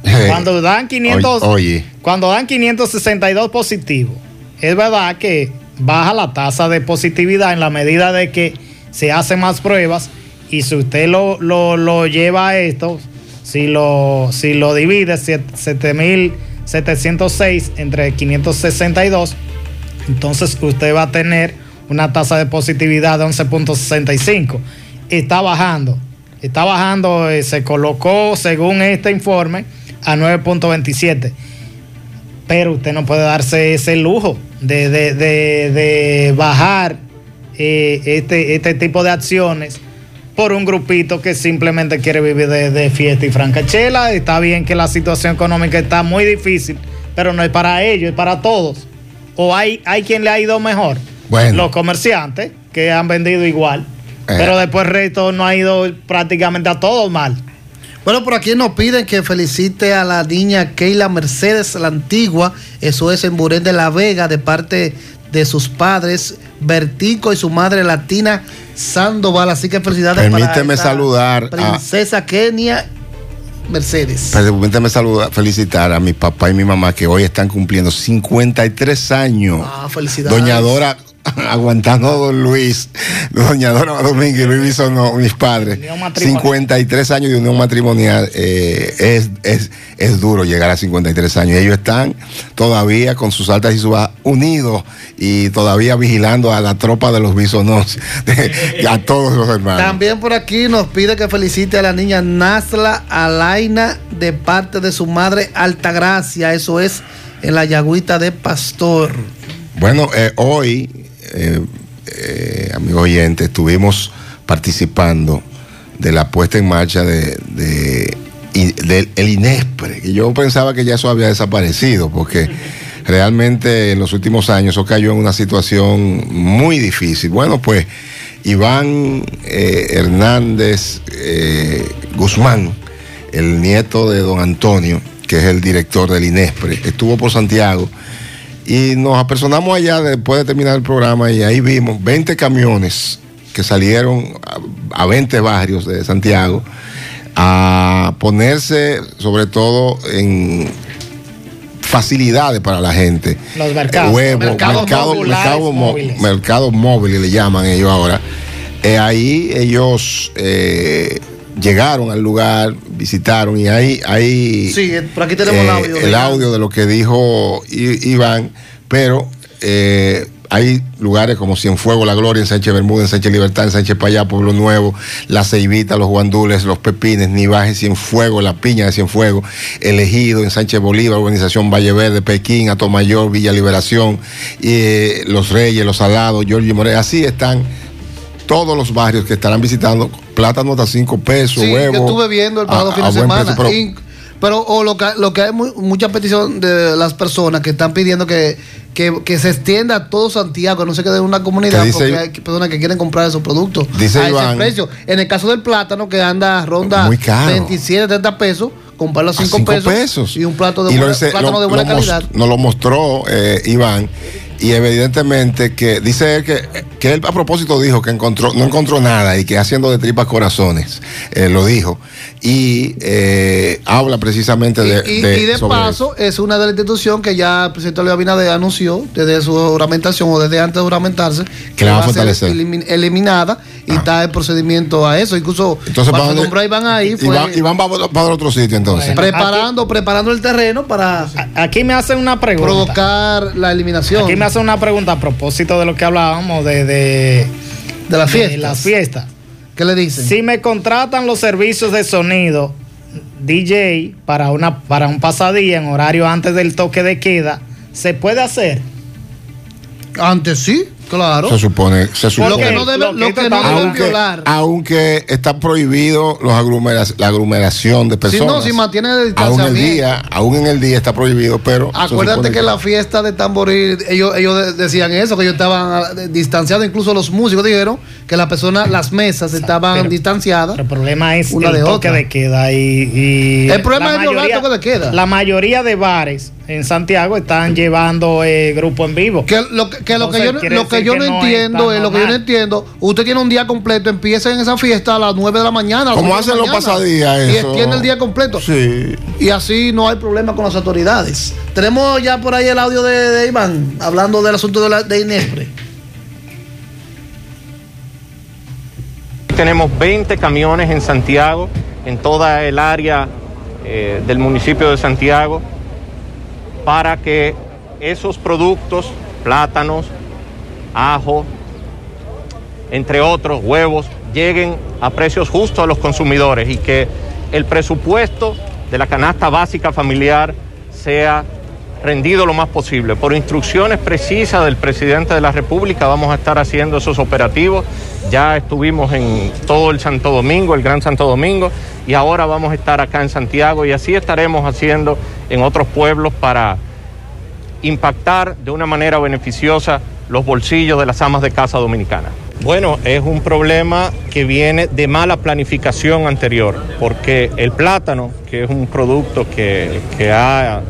Speaker 4: Eh,
Speaker 3: Cuando dan 500,
Speaker 4: Oye, oye.
Speaker 3: cuando dan 562 positivos, es verdad que baja la tasa de positividad en la medida de que se hacen más pruebas y si usted lo, lo, lo lleva a esto, si lo, si lo divide, siete- 706 entre 562, entonces usted va a tener una tasa de positividad de 11.65. Está bajando, está bajando, eh, se colocó según este informe a 9.27. Pero usted no puede darse ese lujo de, de- de- de bajar eh, este, este tipo de acciones por un grupito que simplemente quiere vivir de, de fiesta y francachela. Está bien que la situación económica está muy difícil, pero no es para ellos, es para todos. O hay, hay quien le ha ido mejor.
Speaker 4: Bueno.
Speaker 3: Los comerciantes que han vendido igual.
Speaker 2: Eh.
Speaker 3: Pero después el resto no ha ido prácticamente a todos mal.
Speaker 2: Bueno, por aquí nos piden que felicite a la niña Keila Mercedes, la antigua, eso es en Burén de la Vega, de parte de sus padres, Bertico y su madre latina, Sandoval. Así que felicidades
Speaker 4: Permíteme
Speaker 2: esta
Speaker 4: saludar a-
Speaker 2: Princesa Kenia Mercedes.
Speaker 4: Permítame saludar, felicitar a mi papá y mi mamá que hoy están cumpliendo 53 años.
Speaker 2: Ah, felicidades.
Speaker 4: Doña Dora aguantando a don Luis, Doña Dora Domínguez y Luis Bisonó, mis padres.
Speaker 3: matrimonial.
Speaker 4: 53 años de unión matrimonial. eh, es, es, es duro llegar a 53 años. Ellos están todavía con sus altas y sus bajas unidos y todavía vigilando a la tropa de los bisonós, de- a todos los hermanos.
Speaker 2: También por aquí nos pide que felicite a la niña Nasla Alaina de parte de su madre Altagracia, eso es en la Yagüita de Pastor.
Speaker 4: Bueno, eh, hoy, eh, eh, amigo oyente, estuvimos participando de la puesta en marcha de, y- el INESPRE, que yo pensaba que ya eso había desaparecido, porque realmente en los últimos años eso cayó en una situación muy difícil. Bueno, pues Iván eh, Hernández Guzmán, el nieto de don Antonio, que es el director del INESPRE, estuvo por Santiago y nos apersonamos allá después de terminar el programa y ahí vimos 20 camiones que salieron a, a 20 barrios de Santiago a ponerse sobre todo en facilidades para la gente.
Speaker 3: Los mercados.
Speaker 4: Huevos,
Speaker 3: Mercados
Speaker 4: mercado,
Speaker 3: móviles,
Speaker 4: mercado mo-
Speaker 3: móviles.
Speaker 4: mercados móviles le llaman ellos ahora. Eh, ahí ellos eh, llegaron al lugar, visitaron y ahí, ahí
Speaker 2: Sí, eh, por aquí tenemos el
Speaker 4: eh,
Speaker 2: audio.
Speaker 4: el audio de lo que dijo I- Iván, pero eh, hay lugares como Cienfuegos, La Gloria, en Sánchez Bermúdez, en Sánchez Libertad, en Sánchez Payá, Pueblo Nuevo, La Ceibita, Los Guandules, Los Pepines, Nivaje, Cienfuegos, La Piña de Cienfuegos, Elegido, en Sánchez Bolívar, Organización Valle Verde, Pekín, Atomayor, Villa Liberación, y, eh, Los Reyes, Los Salados, Giorgio Moreno, así están todos los barrios que estarán visitando, plátano hasta 5 pesos,
Speaker 2: Sí,
Speaker 4: huevos.
Speaker 2: yo estuve viendo el pasado
Speaker 4: a-
Speaker 2: fin de semana.
Speaker 4: precio, pero-
Speaker 2: Y- pero o lo que, lo que hay mu- mucha petición de las personas que están pidiendo que, que, que se extienda a todo Santiago, no se quede en una comunidad,
Speaker 4: ¿Qué dice-
Speaker 2: porque hay personas que quieren comprar esos productos
Speaker 4: Dice
Speaker 2: a
Speaker 4: Iván-
Speaker 2: ese precio. En el caso del plátano, que anda, ronda
Speaker 4: Muy caro.
Speaker 2: 27, 30 pesos, comprarlo a
Speaker 4: a
Speaker 2: 5
Speaker 4: cinco
Speaker 2: pesos, y un plato de
Speaker 4: lo
Speaker 2: buena, plátano de buena
Speaker 4: lo
Speaker 2: calidad.
Speaker 4: Nos lo mostró eh, Iván. Y evidentemente que dice él que, que él a propósito dijo que encontró, no encontró nada y que haciendo de tripas corazones, eh, lo dijo. Y eh, habla precisamente de,
Speaker 2: y, y-
Speaker 4: de-
Speaker 2: y de paso, es una de las instituciones que ya el presidente Luis Abinader anunció desde su juramentación o desde antes de juramentarse que
Speaker 4: la va a
Speaker 2: ser
Speaker 4: fortalecer.
Speaker 2: elimin- eliminada y está el procedimiento a eso. Incluso
Speaker 4: Entonces, ¿para
Speaker 2: a Iván ahí fue
Speaker 4: Iván, Iván va para otro sitio entonces.
Speaker 2: preparando, preparando el terreno para
Speaker 3: Aquí me hacen una pregunta.
Speaker 2: provocar la eliminación
Speaker 3: Aquí me hacen una pregunta a propósito de lo que hablábamos de, de,
Speaker 2: de las
Speaker 3: de las fiestas.
Speaker 2: ¿Qué le dicen?
Speaker 3: Si me contratan los servicios de sonido DJ para una para un pasadía en horario antes del toque de queda, ¿se puede hacer?
Speaker 2: Antes sí, claro.
Speaker 4: Se supone, se
Speaker 2: Lo
Speaker 4: supone.
Speaker 2: que no debe-
Speaker 3: Lo que
Speaker 2: lo que no deben
Speaker 4: aunque,
Speaker 2: violar.
Speaker 4: aunque está prohibido los aglomera- la aglomeración de
Speaker 2: Si
Speaker 4: personas.
Speaker 2: no, si mantiene el
Speaker 4: aún el día, aún en el día está prohibido, pero
Speaker 2: Acuérdate
Speaker 4: supone
Speaker 2: que la fiesta de tamboril, ellos, ellos de- decían eso, que ellos estaban ah, distanciados, incluso los músicos dijeron que las personas, las mesas estaban
Speaker 3: pero-
Speaker 2: distanciadas.
Speaker 3: El problema es
Speaker 2: Una
Speaker 3: el
Speaker 2: de
Speaker 3: toque
Speaker 2: otra.
Speaker 3: de queda y, y
Speaker 2: El problema
Speaker 3: la
Speaker 2: es violar el toque de queda.
Speaker 3: La mayoría de bares en Santiago están llevando eh, grupo en vivo.
Speaker 2: Que lo que, que lo que
Speaker 3: Entonces,
Speaker 2: yo, lo que yo
Speaker 3: que
Speaker 2: no
Speaker 3: no
Speaker 2: entiendo es, lo que yo no entiendo, usted tiene un día completo, empieza en esa fiesta a las 9 de la mañana.
Speaker 4: Como hacen los pasadías,
Speaker 2: Y extiende el día completo.
Speaker 4: Sí.
Speaker 2: Y así no hay problema con las autoridades. Tenemos ya por ahí el audio de, de Iván, hablando del asunto de, la, de Inespre.
Speaker 11: Tenemos 20 camiones en Santiago, en toda el área eh, del municipio de Santiago. para que esos productos, plátanos, ajo, entre otros, huevos, lleguen a precios justos a los consumidores y que el presupuesto de la canasta básica familiar sea rendido lo más posible. Por instrucciones precisas del presidente de la República vamos a estar haciendo esos operativos. Ya estuvimos en todo el Santo Domingo, el Gran Santo Domingo, y ahora vamos a estar acá en Santiago y así estaremos haciendo en otros pueblos para impactar de una manera beneficiosa los bolsillos de las amas de casa dominicanas. Bueno, es un problema que viene de mala planificación anterior, porque el plátano, que es un producto que, que ha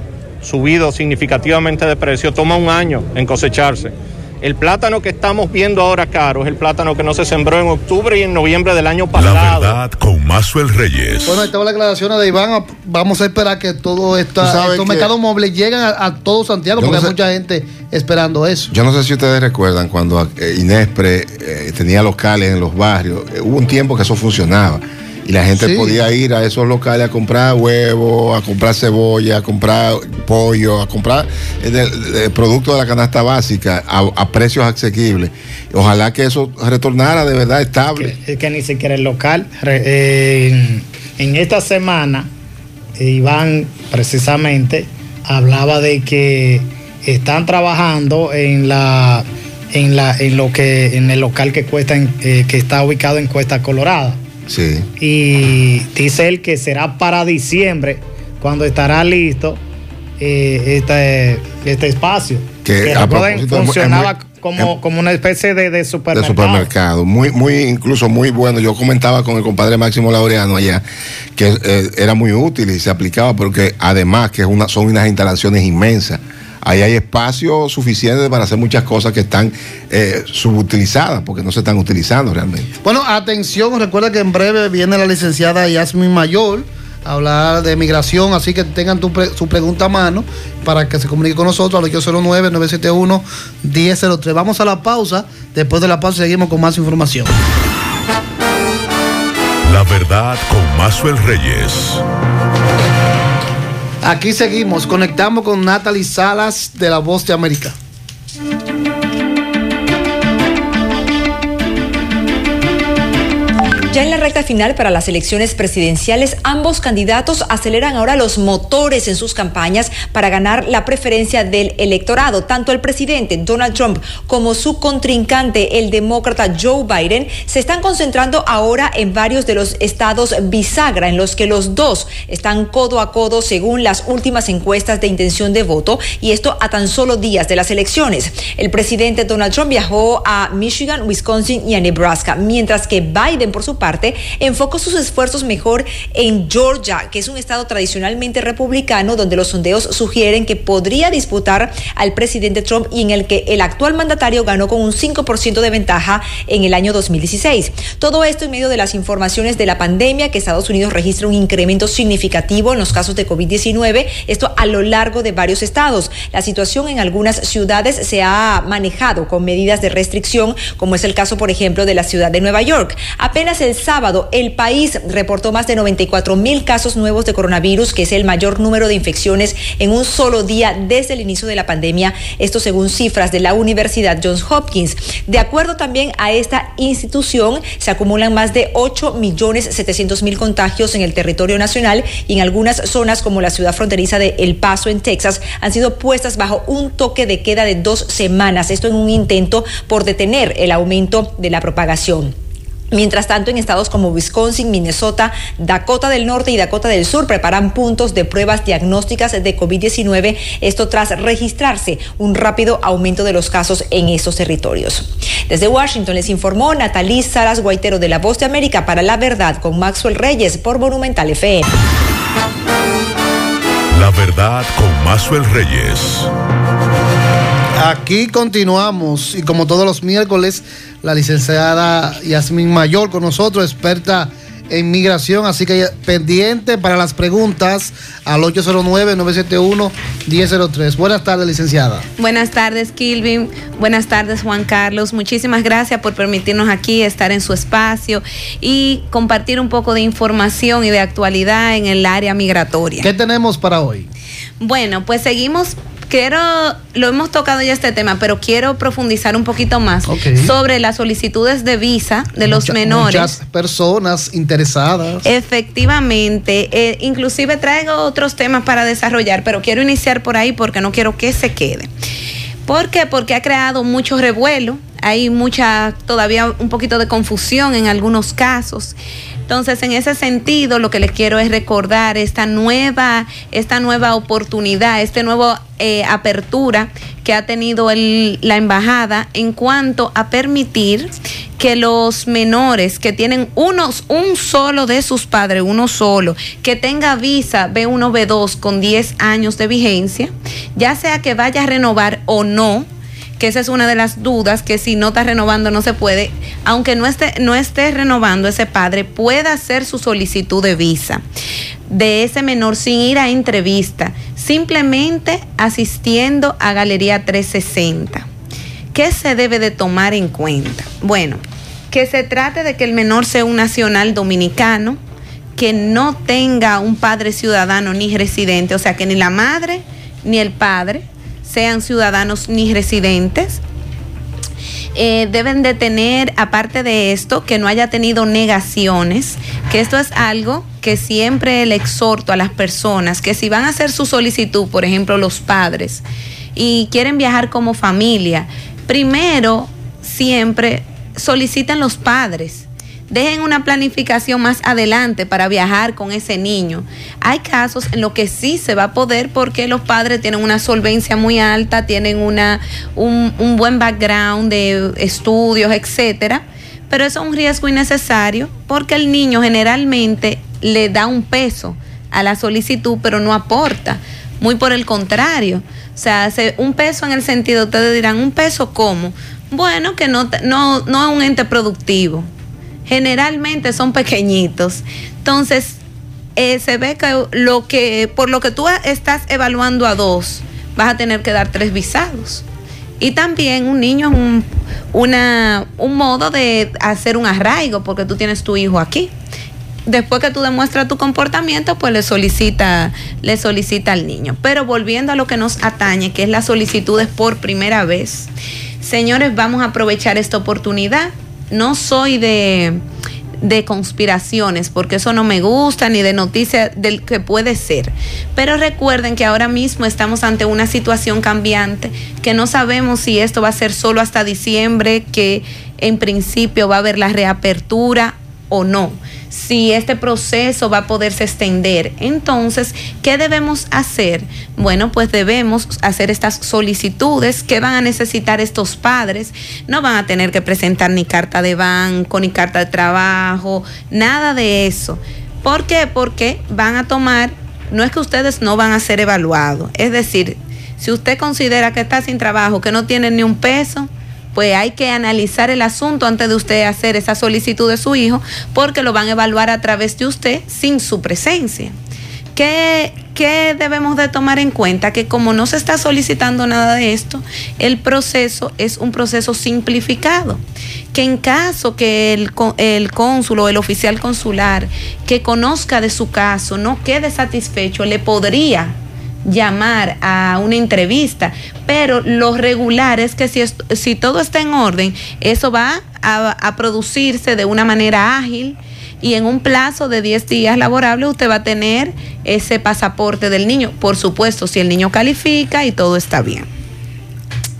Speaker 11: subido significativamente de precio, toma un año en cosecharse. El plátano que estamos viendo ahora caro es el plátano que no se sembró en octubre y en noviembre del año pasado.
Speaker 1: La verdad con Mazuel Reyes.
Speaker 2: Bueno, ahí estaba la declaración de Iván. Vamos a esperar que todo esto, estos mercados móviles lleguen a, a, todo Santiago, porque no hay mucha gente esperando eso.
Speaker 4: Yo no sé si ustedes recuerdan cuando eh, Inespre eh, tenía locales en los barrios. Eh, hubo un tiempo que eso funcionaba y la gente sí. podía ir a esos locales a comprar huevos, a comprar cebolla, a comprar pollo, a comprar el, el producto de la canasta básica a, a, precios asequibles. Ojalá que eso retornara de verdad estable.
Speaker 3: Es que, que ni siquiera el local. Eh, en esta semana, Iván precisamente hablaba de que están trabajando en la en la en lo que en el local que cuesta en, eh, que está ubicado en Cuesta Colorada.
Speaker 4: Sí.
Speaker 3: Y dice él que será para diciembre cuando estará listo eh, este, este espacio.
Speaker 4: Que,
Speaker 3: que recuerden, funcionaba muy, como, como una especie de, de, supermercado.
Speaker 4: De supermercado. Muy, muy, incluso muy bueno. Yo comentaba con el compadre Máximo Laureano allá que eh, era muy útil y se aplicaba porque además que es una, son unas instalaciones inmensas ahí hay espacio suficiente para hacer muchas cosas que están eh, subutilizadas porque no se están utilizando realmente.
Speaker 2: Bueno, atención, recuerda que en breve viene la licenciada Yasmin Mayor a hablar de migración, así que tengan tu pre su pregunta a mano para que se comunique con nosotros al 809-971-1003. Vamos a la pausa, después de la pausa seguimos con más información.
Speaker 1: La verdad con Mazuel Reyes.
Speaker 2: Aquí seguimos, conectamos con Natalie Salas de La Voz de América.
Speaker 6: Ya en la recta final para las elecciones presidenciales, ambos candidatos aceleran ahora los motores en sus campañas para ganar la preferencia del electorado. Tanto el presidente Donald Trump como su contrincante, el demócrata Joe Biden, se están concentrando ahora en varios de los estados bisagra, en los que los dos están codo a codo según las últimas encuestas de intención de voto, y esto a tan solo días de las elecciones. El presidente Donald Trump viajó a Michigan, Wisconsin y a Nebraska, mientras que Biden, por su parte, enfocó sus esfuerzos mejor en Georgia, que es un estado tradicionalmente republicano, donde los sondeos sugieren que podría disputar al presidente Trump y en el que el actual mandatario ganó con un 5% de ventaja en el año 2016. Todo esto en medio de las informaciones de la pandemia, que Estados Unidos registra un incremento significativo en los casos de COVID-19, esto a lo largo de varios estados. La situación en algunas ciudades se ha manejado con medidas de restricción, como es el caso, por ejemplo, de la ciudad de Nueva York. Apenas el sábado, el país reportó más de 94 mil casos nuevos de coronavirus, que es el mayor número de infecciones en un solo día desde el inicio de la pandemia. Esto según cifras de la Universidad Johns Hopkins. De acuerdo también a esta institución, se acumulan más de 8 millones 700 mil contagios en el territorio nacional y en algunas zonas como la ciudad fronteriza de El Paso en Texas han sido puestas bajo un toque de queda de dos semanas. Esto en un intento por detener el aumento de la propagación. Mientras tanto, en estados como Wisconsin, Minnesota, Dakota del Norte y Dakota del Sur preparan puntos de pruebas diagnósticas de COVID-19, esto tras registrarse un rápido aumento de los casos en esos territorios. Desde Washington les informó Natalí Saras Guaitero de La Voz de América para La Verdad con Maxwell Reyes por Monumental FM.
Speaker 1: La Verdad con Maxwell Reyes.
Speaker 2: Aquí continuamos y como todos los miércoles, la licenciada Yasmin Mayor con nosotros, experta en migración, así que pendiente para las preguntas al 809-971-1003. Buenas tardes, licenciada.
Speaker 12: Buenas tardes, Kilvin. Buenas tardes, Juan Carlos. Muchísimas gracias por permitirnos aquí estar en su espacio y compartir un poco de información y de actualidad en el área migratoria.
Speaker 2: ¿Qué tenemos para hoy?
Speaker 12: Bueno, pues seguimos quiero, lo hemos tocado ya este tema, pero quiero profundizar un poquito más sobre las solicitudes de visa de los menores.
Speaker 2: Muchas personas interesadas.
Speaker 12: Efectivamente, eh, inclusive traigo otros temas para desarrollar, pero quiero iniciar por ahí porque no quiero que se quede. ¿Por qué? Porque ha creado mucho revuelo, hay mucha, todavía un poquito de confusión en algunos casos. Entonces, en ese sentido, lo que les quiero es recordar esta nueva, esta nueva oportunidad, esta nueva eh, apertura que ha tenido la embajada en cuanto a permitir que los menores que tienen unos, un solo de sus padres, uno solo, que tenga visa B1, B2 con 10 años de vigencia, ya sea que vaya a renovar o no, que esa es una de las dudas, que si no está renovando no se puede, aunque no esté, no esté renovando ese padre, pueda hacer su solicitud de visa de ese menor sin ir a entrevista, simplemente asistiendo a Galería 360. ¿Qué se debe de tomar en cuenta? Bueno, que se trate de que el menor sea un nacional dominicano, que no tenga un padre ciudadano ni residente, o sea, que ni la madre ni el padre sean ciudadanos ni residentes. Eh, deben de tener, aparte de esto, que no haya tenido negaciones, que esto es algo que siempre le exhorto a las personas, que si van a hacer su solicitud, por ejemplo, los padres, y quieren viajar como familia, primero siempre soliciten los padres. Dejen una planificación más adelante para viajar con ese niño. Hay casos en los que sí se va a poder porque los padres tienen una solvencia muy alta, tienen una, un, buen background de estudios, etcétera. Pero eso es un riesgo innecesario porque el niño generalmente le da un peso a la solicitud, pero no aporta. Muy por el contrario. O sea, se- un peso en el sentido, ustedes dirán, ¿un peso cómo? Bueno, que no, no, no es un ente productivo. Generalmente son pequeñitos. Entonces, eh, se ve que lo que, por lo que tú estás evaluando a dos, vas a tener que dar tres visados. Y también un niño es un, una, un modo de hacer un arraigo, porque tú tienes tu hijo aquí. Después que tú demuestras tu comportamiento, pues le solicita, le solicita al niño. Pero volviendo a lo que nos atañe, que es las solicitudes por primera vez. Señores, vamos a aprovechar esta oportunidad. No soy de, de conspiraciones, porque eso no me gusta, ni de noticias del que puede ser. Pero recuerden que ahora mismo estamos ante una situación cambiante, que no sabemos si esto va a ser solo hasta diciembre, que en principio va a haber la reapertura o no, si este proceso va a poderse extender. Entonces, ¿qué debemos hacer? Bueno, pues debemos hacer estas solicitudes que van a necesitar estos padres. No van a tener que presentar ni carta de banco, ni carta de trabajo, nada de eso. ¿Por qué? Porque van a tomar, no es que ustedes no van a ser evaluados, es decir, si usted considera que está sin trabajo, que no tiene ni un peso, pues hay que analizar el asunto antes de usted hacer esa solicitud de su hijo, porque lo van a evaluar a través de usted sin su presencia. ¿Qué, qué debemos de tomar en cuenta? Que como no se está solicitando nada de esto, el proceso es un proceso simplificado. Que en caso que el, el cónsul o el oficial consular que conozca de su caso no quede satisfecho, le podría llamar a una entrevista, pero lo regular es que si, si todo está en orden, eso va a, a producirse de una manera ágil y en un plazo de 10 días laborables usted va a tener ese pasaporte del niño, por supuesto, si el niño califica y todo está bien.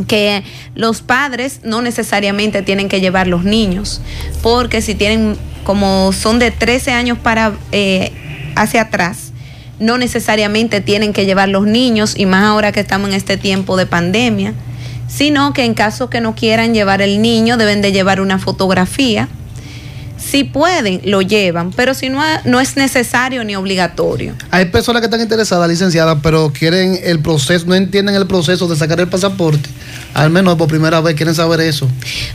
Speaker 12: Que los padres no necesariamente tienen que llevar los niños, porque si tienen, como son de 13 años para eh, hacia atrás, no necesariamente tienen que llevar los niños, y más ahora que estamos en este tiempo de pandemia, sino que en caso que no quieran llevar el niño, deben de llevar una fotografía. Si pueden, lo llevan, pero si no, no es necesario ni obligatorio.
Speaker 2: Hay personas que están interesadas, licenciadas, pero quieren el proceso, no entienden el proceso de sacar el pasaporte. Al menos por primera vez quieren saber eso.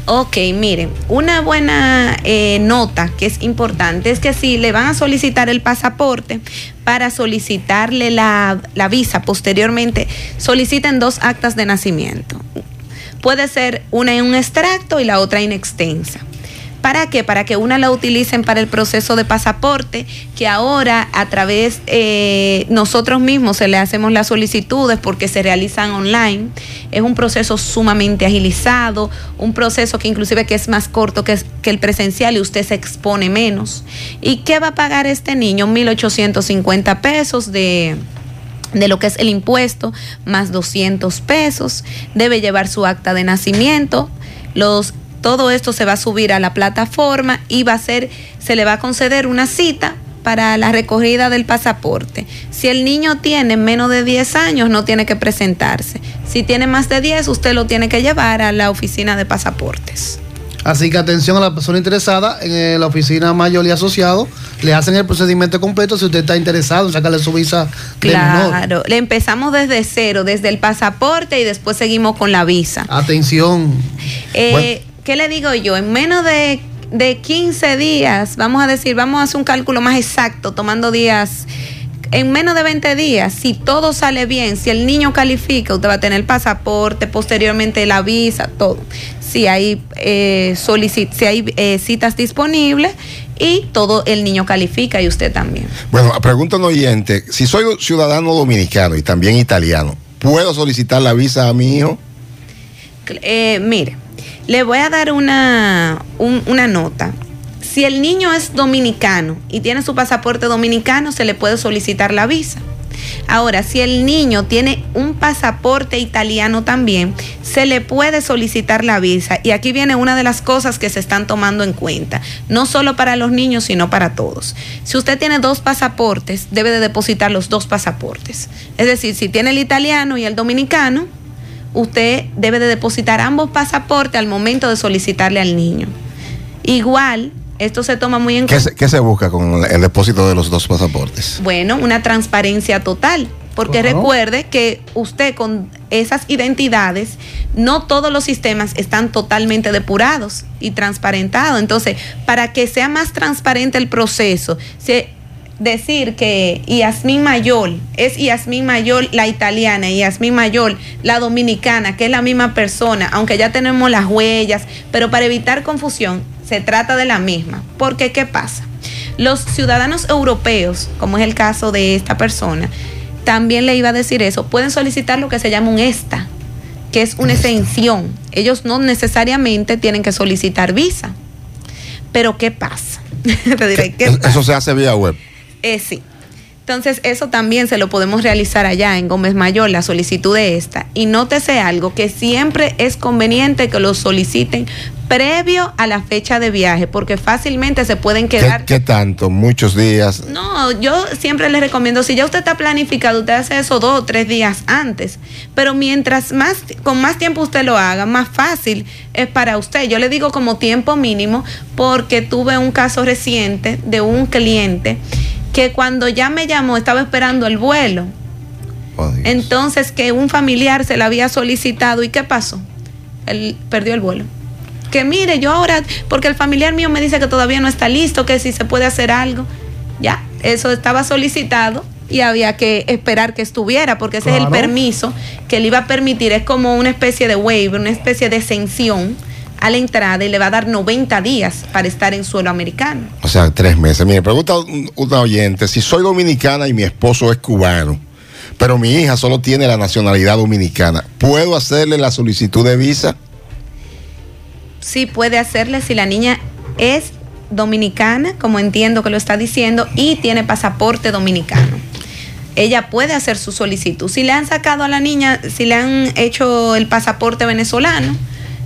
Speaker 12: Ok, miren, una buena eh, nota que es importante es que si le van a solicitar el pasaporte, para solicitarle la, la visa posteriormente, soliciten dos actas de nacimiento. Puede ser una en un extracto y la otra en extensa. ¿Para qué? Para que una la utilicen para el proceso de pasaporte, que ahora a través eh, nosotros mismos se le hacemos las solicitudes porque se realizan online. Es un proceso sumamente agilizado, un proceso que inclusive que es más corto que, que el presencial y usted se expone menos. ¿Y qué va a pagar este niño? 1.850 pesos de de lo que es el impuesto, más 200 pesos, debe llevar su acta de nacimiento, los todo esto se va a subir a la plataforma y va a ser, se le va a conceder una cita para la recogida del pasaporte. Si el niño tiene menos de 10 años, no tiene que presentarse. Si tiene más de 10, usted lo tiene que llevar a la oficina de pasaportes.
Speaker 2: Así que atención a la persona interesada en eh, la oficina mayor y asociado, le hacen el procedimiento completo si usted está interesado en sacarle su visa de menor.
Speaker 12: Claro, le empezamos desde cero, desde el pasaporte y después seguimos con la visa.
Speaker 2: Atención.
Speaker 12: Eh, ¿Qué le digo yo? En menos de, de 15 días, vamos a decir, vamos a hacer un cálculo más exacto, tomando días en menos de 20 días, si todo sale bien, si el niño califica, usted va a tener el pasaporte, posteriormente la visa, todo. Si hay, eh, si hay eh, citas disponibles y todo el niño califica y usted también.
Speaker 4: Bueno, pregunta un oyente, si soy ciudadano dominicano y también italiano, ¿puedo solicitar la visa a mi hijo?
Speaker 12: Eh, mire, le voy a dar una, un- una nota. Si el niño es dominicano y tiene su pasaporte dominicano, se le puede solicitar la visa. Ahora, si el niño tiene un pasaporte italiano también, se le puede solicitar la visa. Y aquí viene una de las cosas que se están tomando en cuenta, no solo para los niños, sino para todos. Si usted tiene dos pasaportes, debe de depositar los dos pasaportes. Es decir, si tiene el italiano y el dominicano, usted debe de depositar ambos pasaportes al momento de solicitarle al niño. Igual, esto se toma muy en
Speaker 4: ¿Qué
Speaker 12: cuenta.
Speaker 4: se, qué se busca con el depósito de los dos pasaportes?
Speaker 12: Bueno, una transparencia total. Porque
Speaker 4: Claro.
Speaker 12: recuerde que usted con esas identidades, no todos los sistemas están totalmente depurados y transparentados. Entonces, para que sea más transparente el proceso, se, decir que Yasmín Mayol es Yasmín Mayol la italiana y Yasmín Mayol la dominicana, que es la misma persona, aunque ya tenemos las huellas, pero para evitar confusión, se trata de la misma. Porque, ¿qué pasa? Los ciudadanos europeos, como es el caso de esta persona, también le iba a decir eso, pueden solicitar lo que se llama un ESTA, que es una exención. Ellos no necesariamente tienen que solicitar visa. Pero ¿qué pasa? Te diré, ¿qué
Speaker 4: Es- Eso se hace vía web.
Speaker 12: Eh, sí. Entonces, eso también se lo podemos realizar allá en Gómez Mayor, la solicitud de esta. Y nótese algo, que siempre es conveniente que lo soliciten previo a la fecha de viaje, porque fácilmente se pueden
Speaker 4: ¿Qué,
Speaker 12: quedar
Speaker 4: qué tanto? Muchos días.
Speaker 12: no, yo siempre les recomiendo, si ya usted está planificado, usted hace eso dos o tres días antes. Pero mientras más, con más tiempo usted lo haga, más fácil es para usted. Yo le digo como tiempo mínimo, porque tuve un caso reciente de un cliente que cuando ya me llamó estaba esperando el vuelo. Entonces que un familiar se le había solicitado y ¿qué pasó? Él perdió el vuelo. Que mire, yo ahora, porque el familiar mío me dice que todavía no está listo, que si se puede hacer algo. Ya, eso estaba solicitado y había que esperar que estuviera, porque ese es el permiso que le iba a permitir, es como una especie de waiver, una especie de exención a la entrada y le va a dar 90 días para estar en suelo americano.
Speaker 4: O sea, tres meses. Mire, pregunta un- una oyente, si soy dominicana y mi esposo es cubano, pero mi hija solo tiene la nacionalidad dominicana, ¿puedo hacerle la solicitud de visa?
Speaker 12: sí puede hacerle si la niña es dominicana, como entiendo que lo está diciendo, y tiene pasaporte dominicano. Ella puede hacer su solicitud. Si le han sacado a la niña, si le han hecho el pasaporte venezolano,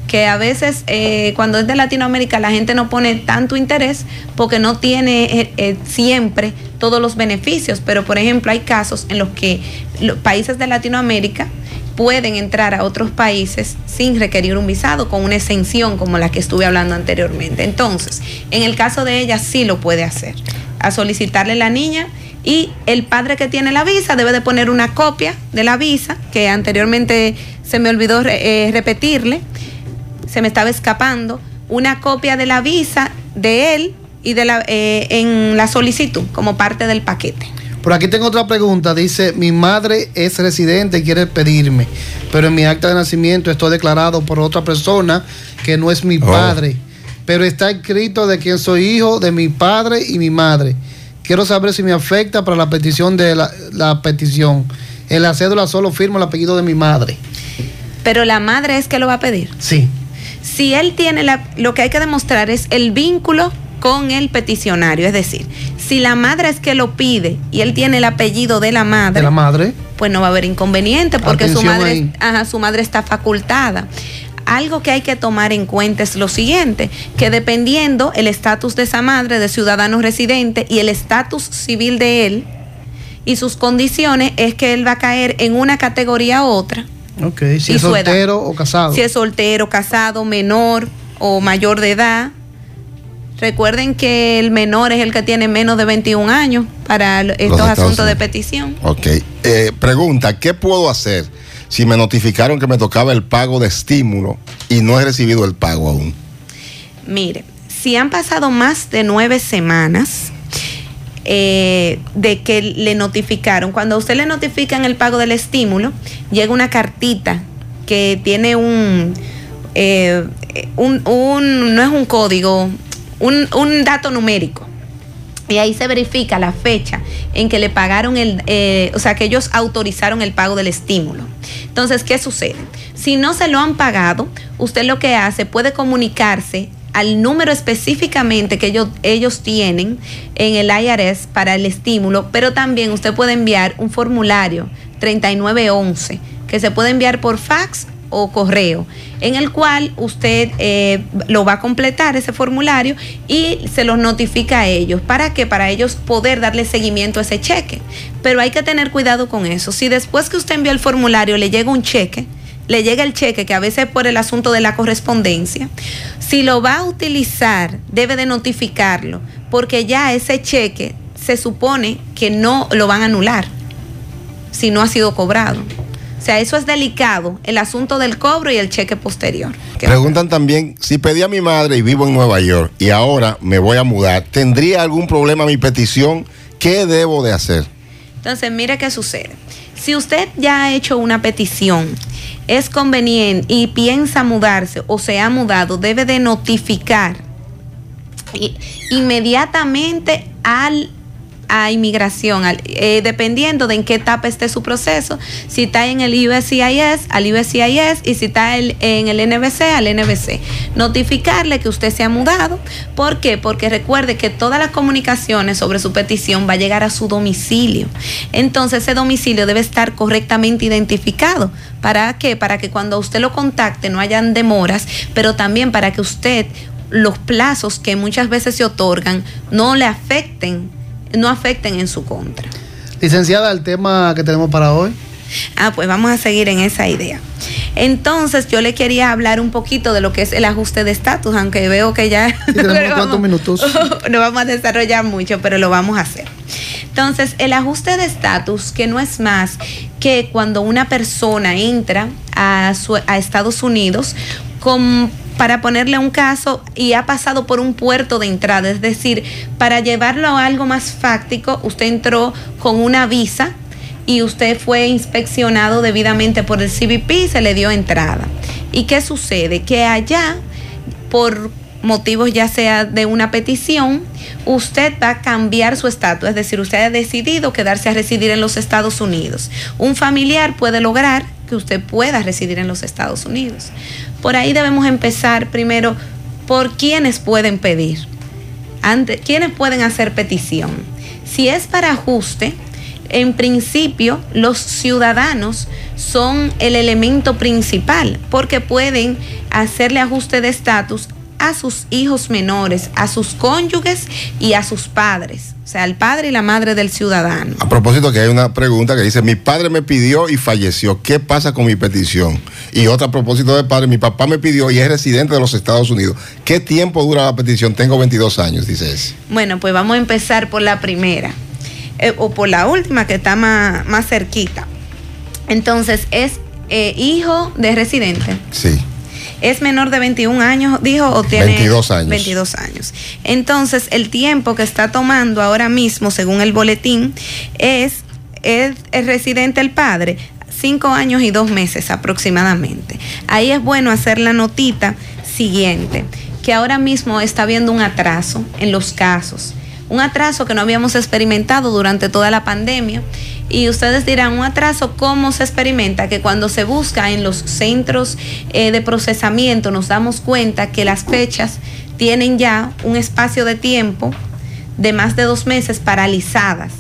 Speaker 12: que a veces eh, cuando es de Latinoamérica la gente no pone tanto interés porque no tiene eh, eh, siempre todos los beneficios, pero por ejemplo hay casos en los que los países de Latinoamérica pueden entrar a otros países sin requerir un visado, con una exención como la que estuve hablando anteriormente. Entonces, en el caso de ella sí lo puede hacer, a solicitarle la niña y el padre que tiene la visa debe de poner una copia de la visa, que anteriormente se me olvidó eh, repetirle, se me estaba escapando, una copia de la visa de él y de la, eh, en la solicitud como parte del paquete.
Speaker 2: Por aquí tengo otra pregunta. Dice, mi madre es residente y quiere pedirme, pero en mi acta de nacimiento estoy declarado por otra persona que no es mi
Speaker 4: Oh.
Speaker 2: padre. pero está escrito de quién soy hijo, de mi padre y mi madre. Quiero saber si me afecta para la petición de la, la petición. En la cédula solo firmo el apellido de mi madre.
Speaker 12: Pero la madre es que lo va a pedir.
Speaker 2: Sí.
Speaker 12: Si él tiene la, lo que hay que demostrar es el vínculo con el peticionario, es decir, si la madre es que lo pide y él tiene el apellido de la madre,
Speaker 2: De la madre.
Speaker 12: pues no va a haber inconveniente porque su madre, ajá, su madre está facultada. Algo que hay que tomar en cuenta es lo siguiente, que dependiendo el estatus de esa madre, de ciudadano residente y el estatus civil de él y sus condiciones, es que él va a caer en una categoría u otra.
Speaker 2: Ok, si
Speaker 12: Y
Speaker 2: es
Speaker 12: edad.
Speaker 2: soltero o casado.
Speaker 12: Si es soltero, casado, menor o mayor de edad. Recuerden que el menor es el que tiene menos de 21 años para estos asuntos de petición.
Speaker 4: Ok. Eh, pregunta, ¿qué puedo hacer si me notificaron que me tocaba el pago de estímulo y no he recibido el pago aún?
Speaker 12: Mire, si han pasado más de nueve semanas eh, de que le notificaron, cuando a usted le notifican el pago del estímulo, llega una cartita que tiene un, eh, un, un- no es un código, un, un dato numérico. Y ahí se verifica la fecha en que le pagaron el, eh, o sea, que ellos autorizaron el pago del estímulo. Entonces, ¿qué sucede? Si no se lo han pagado, usted lo que hace puede comunicarse al número específicamente que ellos, ellos tienen en el IRS para el estímulo, pero también usted puede enviar un formulario 3911 que se puede enviar por fax o correo, en el cual usted eh, lo va a completar ese formulario y se los notifica a ellos. ¿Para qué? Para ellos poder darle seguimiento a ese cheque. Pero hay que tener cuidado con eso. Si después que usted envió el formulario le llega un cheque, le llega el cheque, que a veces por el asunto de la correspondencia, si lo va a utilizar, debe de notificarlo, porque ya ese cheque se supone que no lo van a anular si no ha sido cobrado. O sea, eso es delicado, el asunto del cobro y el cheque posterior.
Speaker 4: Preguntan también, si pedí a mi madre y vivo en Nueva York y ahora me voy a mudar, ¿tendría algún problema mi petición? ¿Qué debo de hacer?
Speaker 12: Entonces, mire qué sucede. Si usted ya ha hecho una petición, es conveniente y piensa mudarse o se ha mudado, debe de notificar inmediatamente al a inmigración, al- eh, dependiendo de en qué etapa esté su proceso, si está en el USCIS, al USCIS, y si está en el NBC, al NBC. Notificarle que usted se ha mudado. ¿Por qué? Porque recuerde que todas las comunicaciones sobre su petición va a llegar a su domicilio. Entonces ese domicilio debe estar correctamente identificado. ¿Para qué? Para que cuando usted lo contacte no hayan demoras, pero también para que usted los plazos que muchas veces se otorgan no le afecten no afecten en su contra.
Speaker 2: Licenciada, el tema que tenemos para hoy.
Speaker 12: Ah, pues vamos a seguir en esa idea. Entonces, yo le quería hablar un poquito de lo que es el ajuste de estatus, aunque veo que ya
Speaker 2: tenemos
Speaker 12: pero
Speaker 2: unos cuantos minutos.
Speaker 12: no vamos a desarrollar mucho, pero lo vamos a hacer. Entonces, el ajuste de estatus, que no es más que cuando una persona entra a, su- a Estados Unidos con para ponerle un caso y ha pasado por un puerto de entrada, es decir, para llevarlo a algo más fáctico, usted entró con una visa y usted fue inspeccionado debidamente por el CBP y se le dio entrada. ¿Y qué sucede? Que allá, por motivos ya sea de una petición, usted va a cambiar su estatus, es decir, usted ha decidido quedarse a residir en los Estados Unidos. Un familiar puede lograr que usted pueda residir en los Estados Unidos. Por ahí debemos empezar primero por quienes pueden pedir, ante, quienes pueden hacer petición. Si es para ajuste, en principio los ciudadanos son el elemento principal porque pueden hacerle ajuste de estatus a sus hijos menores, a sus cónyuges y a sus padres, o sea, al padre y la madre del ciudadano.
Speaker 4: A propósito que hay una pregunta que dice, mi padre me pidió y falleció, ¿qué pasa con mi petición? Y otra a propósito de padre, mi papá me pidió y es residente de los Estados Unidos. ¿Qué tiempo dura la petición? Tengo 22 años, dice ese.
Speaker 12: Bueno, pues vamos a empezar por la primera eh, o por la última que está más, más cerquita. Entonces, es eh, hijo de residente.
Speaker 4: Sí.
Speaker 12: ¿Es menor de 21 años, dijo, o tiene
Speaker 4: 22 años.
Speaker 12: 22 años. Entonces, el tiempo que está tomando ahora mismo, según el boletín, es, es, es residente el padre, cinco años y dos meses aproximadamente. Ahí es bueno hacer la notita siguiente, que ahora mismo está habiendo un atraso en los casos, un atraso que no habíamos experimentado durante toda la pandemia. Y ustedes dirán, un atraso, ¿cómo se experimenta? Que cuando se busca en los centros eh, de procesamiento nos damos cuenta que las fechas tienen ya un espacio de tiempo de más de dos meses paralizadas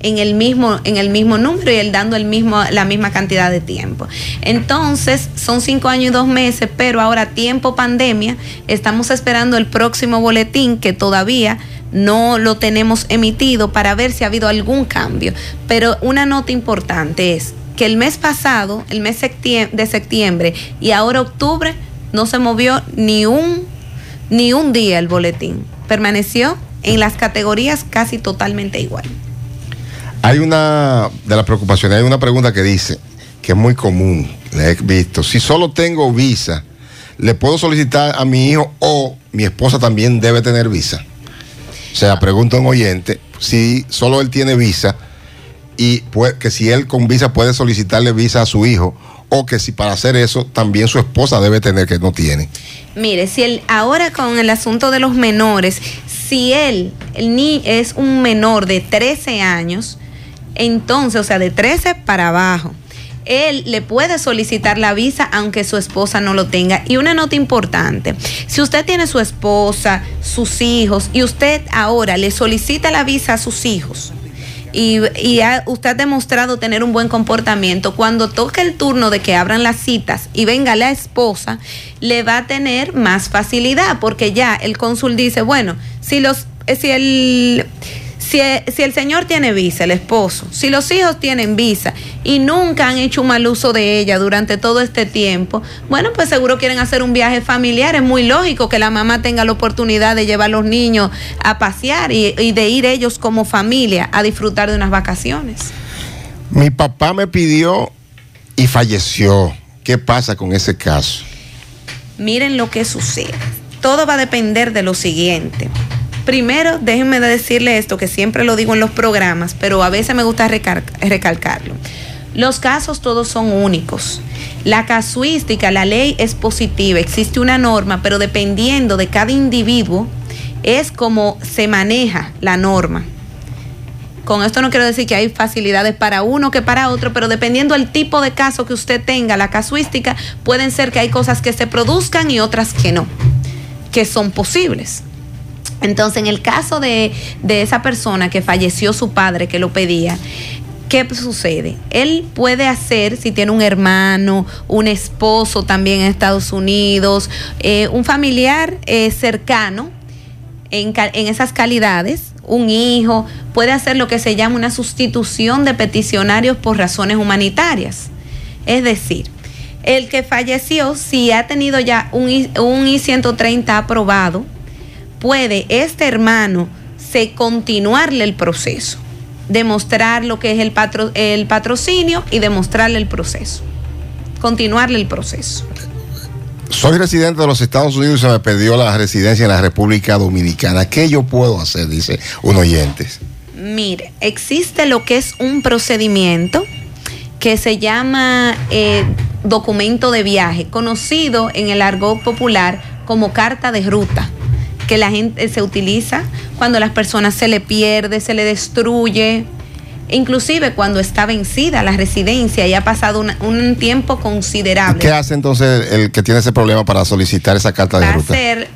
Speaker 12: en el mismo, en el mismo número y él dando el mismo, la misma cantidad de tiempo. Entonces, son cinco años y dos meses, pero ahora tiempo pandemia, estamos esperando el próximo boletín que todavía no lo tenemos emitido para ver si ha habido algún cambio. Pero una nota importante es que el mes pasado, el mes de septiembre y ahora octubre, no se movió ni un, ni un día el boletín. Permaneció en las categorías casi totalmente igual.
Speaker 4: Hay una de las preocupaciones, hay una pregunta que dice, que es muy común, la he visto, si solo tengo visa, ¿le puedo solicitar a mi hijo o mi esposa también debe tener visa? O sea, pregunta un oyente si solo él tiene visa y que si él con visa puede solicitarle visa a su hijo o que si para hacer eso también su esposa debe tener que no tiene.
Speaker 12: Mire, si él ahora con el asunto de los menores, si él el ni es un menor de 13 años, entonces, o sea, de 13 para abajo, él le puede solicitar la visa aunque su esposa no lo tenga. Y una nota importante, si usted tiene su esposa, sus hijos, y usted ahora le solicita la visa a sus hijos, y, usted ha demostrado tener un buen comportamiento, cuando toque el turno de que abran las citas y venga la esposa, le va a tener más facilidad, porque ya el cónsul dice, bueno, si los, si el si, el señor tiene visa, el esposo, si los hijos tienen visa y nunca han hecho un mal uso de ella durante todo este tiempo, bueno, pues seguro quieren hacer un viaje familiar. Es muy lógico que la mamá tenga la oportunidad de llevar a los niños a pasear y, y de ir ellos como familia a disfrutar de unas vacaciones.
Speaker 4: Mi papá me pidió y falleció. ¿Qué pasa con ese caso?
Speaker 12: Miren lo que sucede. Todo va a depender de lo siguiente. Primero, déjenme decirle esto, que siempre lo digo en los programas, pero a veces me gusta recalcarlo. Los casos todos son únicos. La casuística, la ley es positiva, existe una norma, pero dependiendo de cada individuo, es como se maneja la norma. Con esto no quiero decir que hay facilidades para uno que para otro, pero dependiendo del tipo de caso que usted tenga, la casuística, pueden ser que hay cosas que se produzcan y otras que no, que son posibles. Entonces, en el caso de, esa persona que falleció su padre, que lo pedía, ¿qué sucede? Él puede hacer, si tiene un hermano, un esposo también en Estados Unidos, eh, un familiar eh, cercano en, esas calidades, un hijo, puede hacer lo que se llama una sustitución de peticionarios por razones humanitarias. Es decir, el que falleció, si ha tenido ya un, un I-130 aprobado, puede este hermano se continuarle el proceso, demostrar lo que es el, el patrocinio y demostrarle el proceso, continuarle el proceso.
Speaker 4: Soy residente de los Estados Unidos y se me pidió la residencia en la República Dominicana. ¿Qué yo puedo hacer? Dice un oyente.
Speaker 12: Mire, existe lo que es un procedimiento que se llama eh, documento de viaje, conocido en el argot popular como carta de ruta que la gente se utiliza cuando a las personas se le pierde, se le destruye, inclusive cuando está vencida la residencia y ha pasado un tiempo considerable.
Speaker 4: ¿Qué hace entonces el que tiene ese problema para solicitar esa carta de ruta?
Speaker 12: Va a hacer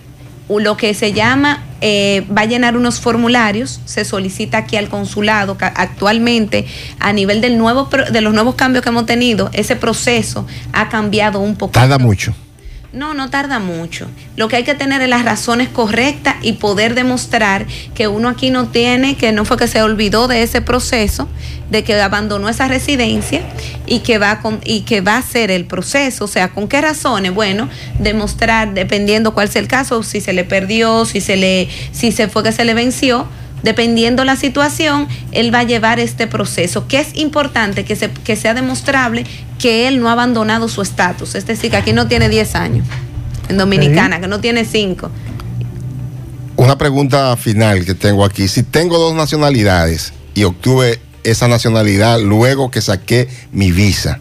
Speaker 12: lo que se llama, eh, va a llenar unos formularios, se solicita aquí al consulado, actualmente a nivel del nuevo, de los nuevos cambios que hemos tenido, ese proceso ha cambiado un poco.
Speaker 4: Tarda mucho.
Speaker 12: No, no tarda mucho. Lo que hay que tener es las razones correctas y poder demostrar que uno aquí no tiene, que no fue que se olvidó de ese proceso, de que abandonó esa residencia y que va con, y que va a hacer el proceso. O sea, ¿con qué razones? Bueno, demostrar, dependiendo cuál sea el caso, si se le perdió, si se le, si se fue que se le venció, dependiendo la situación, él va a llevar este proceso, que es importante que, se, que sea demostrable que él no ha abandonado su estatus, es decir, que aquí no tiene 10 años, en Dominicana, que no tiene 5.
Speaker 4: Una pregunta final que tengo aquí, si tengo dos nacionalidades y obtuve esa nacionalidad luego que saqué mi visa,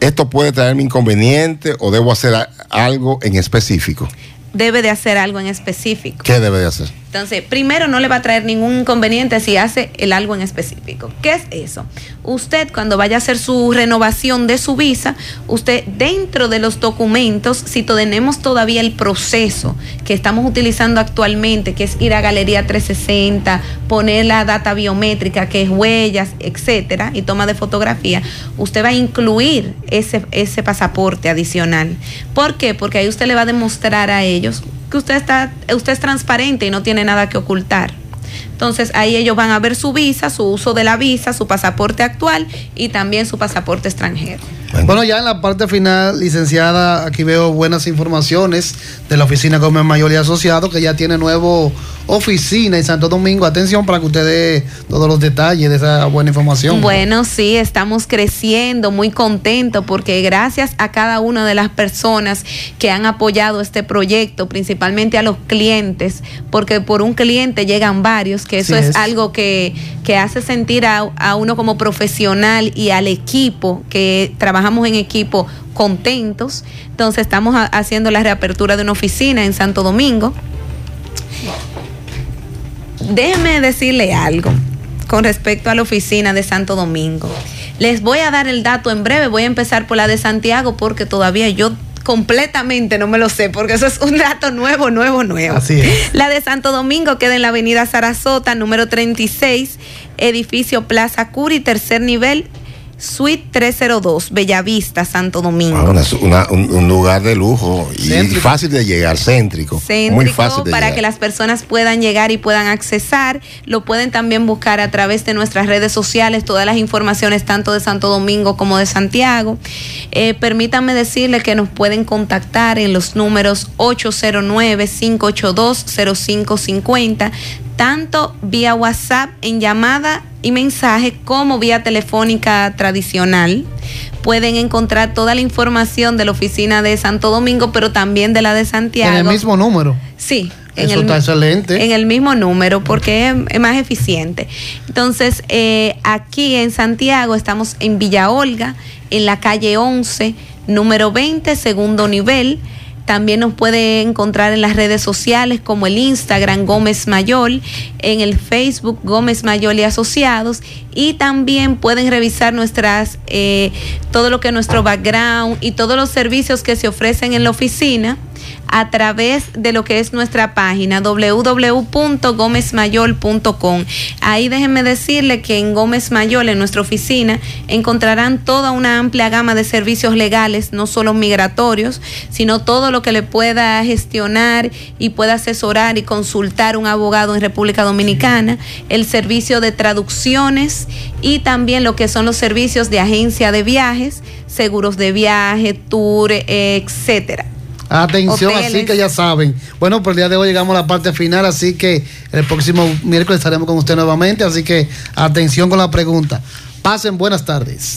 Speaker 4: ¿esto puede traerme inconveniente o debo hacer algo en específico?
Speaker 12: debe de hacer algo en específico.
Speaker 4: ¿Qué debe de hacer?
Speaker 12: Entonces, primero no le va a traer ningún inconveniente si hace el algo en específico. ¿Qué es eso? Usted cuando vaya a hacer su renovación de su visa, usted dentro de los documentos, si tenemos todavía el proceso que estamos utilizando actualmente, que es ir a Galería 360, poner la data biométrica, que es huellas, etcétera, y toma de fotografía, usted va a incluir ese, ese pasaporte adicional. ¿Por qué? Porque ahí usted le va a demostrar a ellos que usted está, usted es transparente y no tiene nada que ocultar. Entonces ahí ellos van a ver su visa, su uso de la visa, su pasaporte actual y también su pasaporte extranjero.
Speaker 2: Bueno, ya en la parte final, licenciada, aquí veo buenas informaciones de la oficina Gómez Mayor y Asociado, que ya tiene nuevo oficina en Santo Domingo. Atención para que usted dé todos los detalles de esa buena información.
Speaker 12: Bueno, sí, estamos creciendo, muy contentos, porque gracias a cada una de las personas que han apoyado este proyecto, principalmente a los clientes, porque por un cliente llegan varios, que eso
Speaker 2: Sí
Speaker 12: es,
Speaker 2: es.
Speaker 12: algo que, que hace sentir a, a uno como profesional y al equipo, que trabajamos en equipo contentos. Entonces estamos a- haciendo la reapertura de una oficina en Santo Domingo. Déjeme decirle algo con respecto a la oficina de Santo Domingo. Les voy a dar el dato en breve, voy a empezar por la de Santiago porque todavía yo completamente no me lo sé porque eso es un dato nuevo, nuevo, nuevo.
Speaker 2: Así es.
Speaker 12: La de Santo Domingo queda en la avenida Sarasota, número 36, edificio Plaza Curi, tercer nivel, suite 302, Bellavista, Santo Domingo.
Speaker 4: Ah, una- una- un, un lugar de lujo y
Speaker 2: Céntrico.
Speaker 4: fácil de llegar, céntrico.
Speaker 12: céntrico
Speaker 4: muy fácil de
Speaker 12: para
Speaker 4: llegar.
Speaker 12: que las personas puedan llegar y puedan accesar. Lo pueden también buscar a través de nuestras redes sociales, todas las informaciones tanto de Santo Domingo como de Santiago. Eh, permítanme decirle que nos pueden contactar en los números 809-582-0550, tanto vía WhatsApp en llamada y mensaje como vía telefónica tradicional. Pueden encontrar toda la información de la oficina de Santo Domingo, pero también de la de Santiago.
Speaker 2: En el mismo número.
Speaker 12: Sí. En
Speaker 2: Eso
Speaker 12: el,
Speaker 2: está excelente.
Speaker 12: En el mismo número, porque es, es más eficiente. Entonces, eh, aquí en Santiago estamos en Villa Olga, en la calle 11, número 20, segundo nivel. También nos puede encontrar en las redes sociales como el Instagram Gómez Mayol, en el Facebook Gómez Mayol y Asociados. Y también pueden revisar nuestras, eh, todo lo que es nuestro background y todos los servicios que se ofrecen en la oficina a través de lo que es nuestra página www.gomezmayol.com. Ahí déjenme decirle que en Gómez Mayol, en nuestra oficina, encontrarán toda una amplia gama de servicios legales, no solo migratorios, sino todo lo que le pueda gestionar y pueda asesorar y consultar un abogado en República Dominicana, el servicio de traducciones y también lo que son los servicios de agencia de viajes, seguros de viaje, tour, eh, etcétera.
Speaker 2: Atención,
Speaker 12: Hoteles.
Speaker 2: así que ya saben. Bueno, por el día de hoy llegamos a la parte final, así que el próximo miércoles estaremos con usted nuevamente, así que atención con la pregunta. Pasen buenas tardes.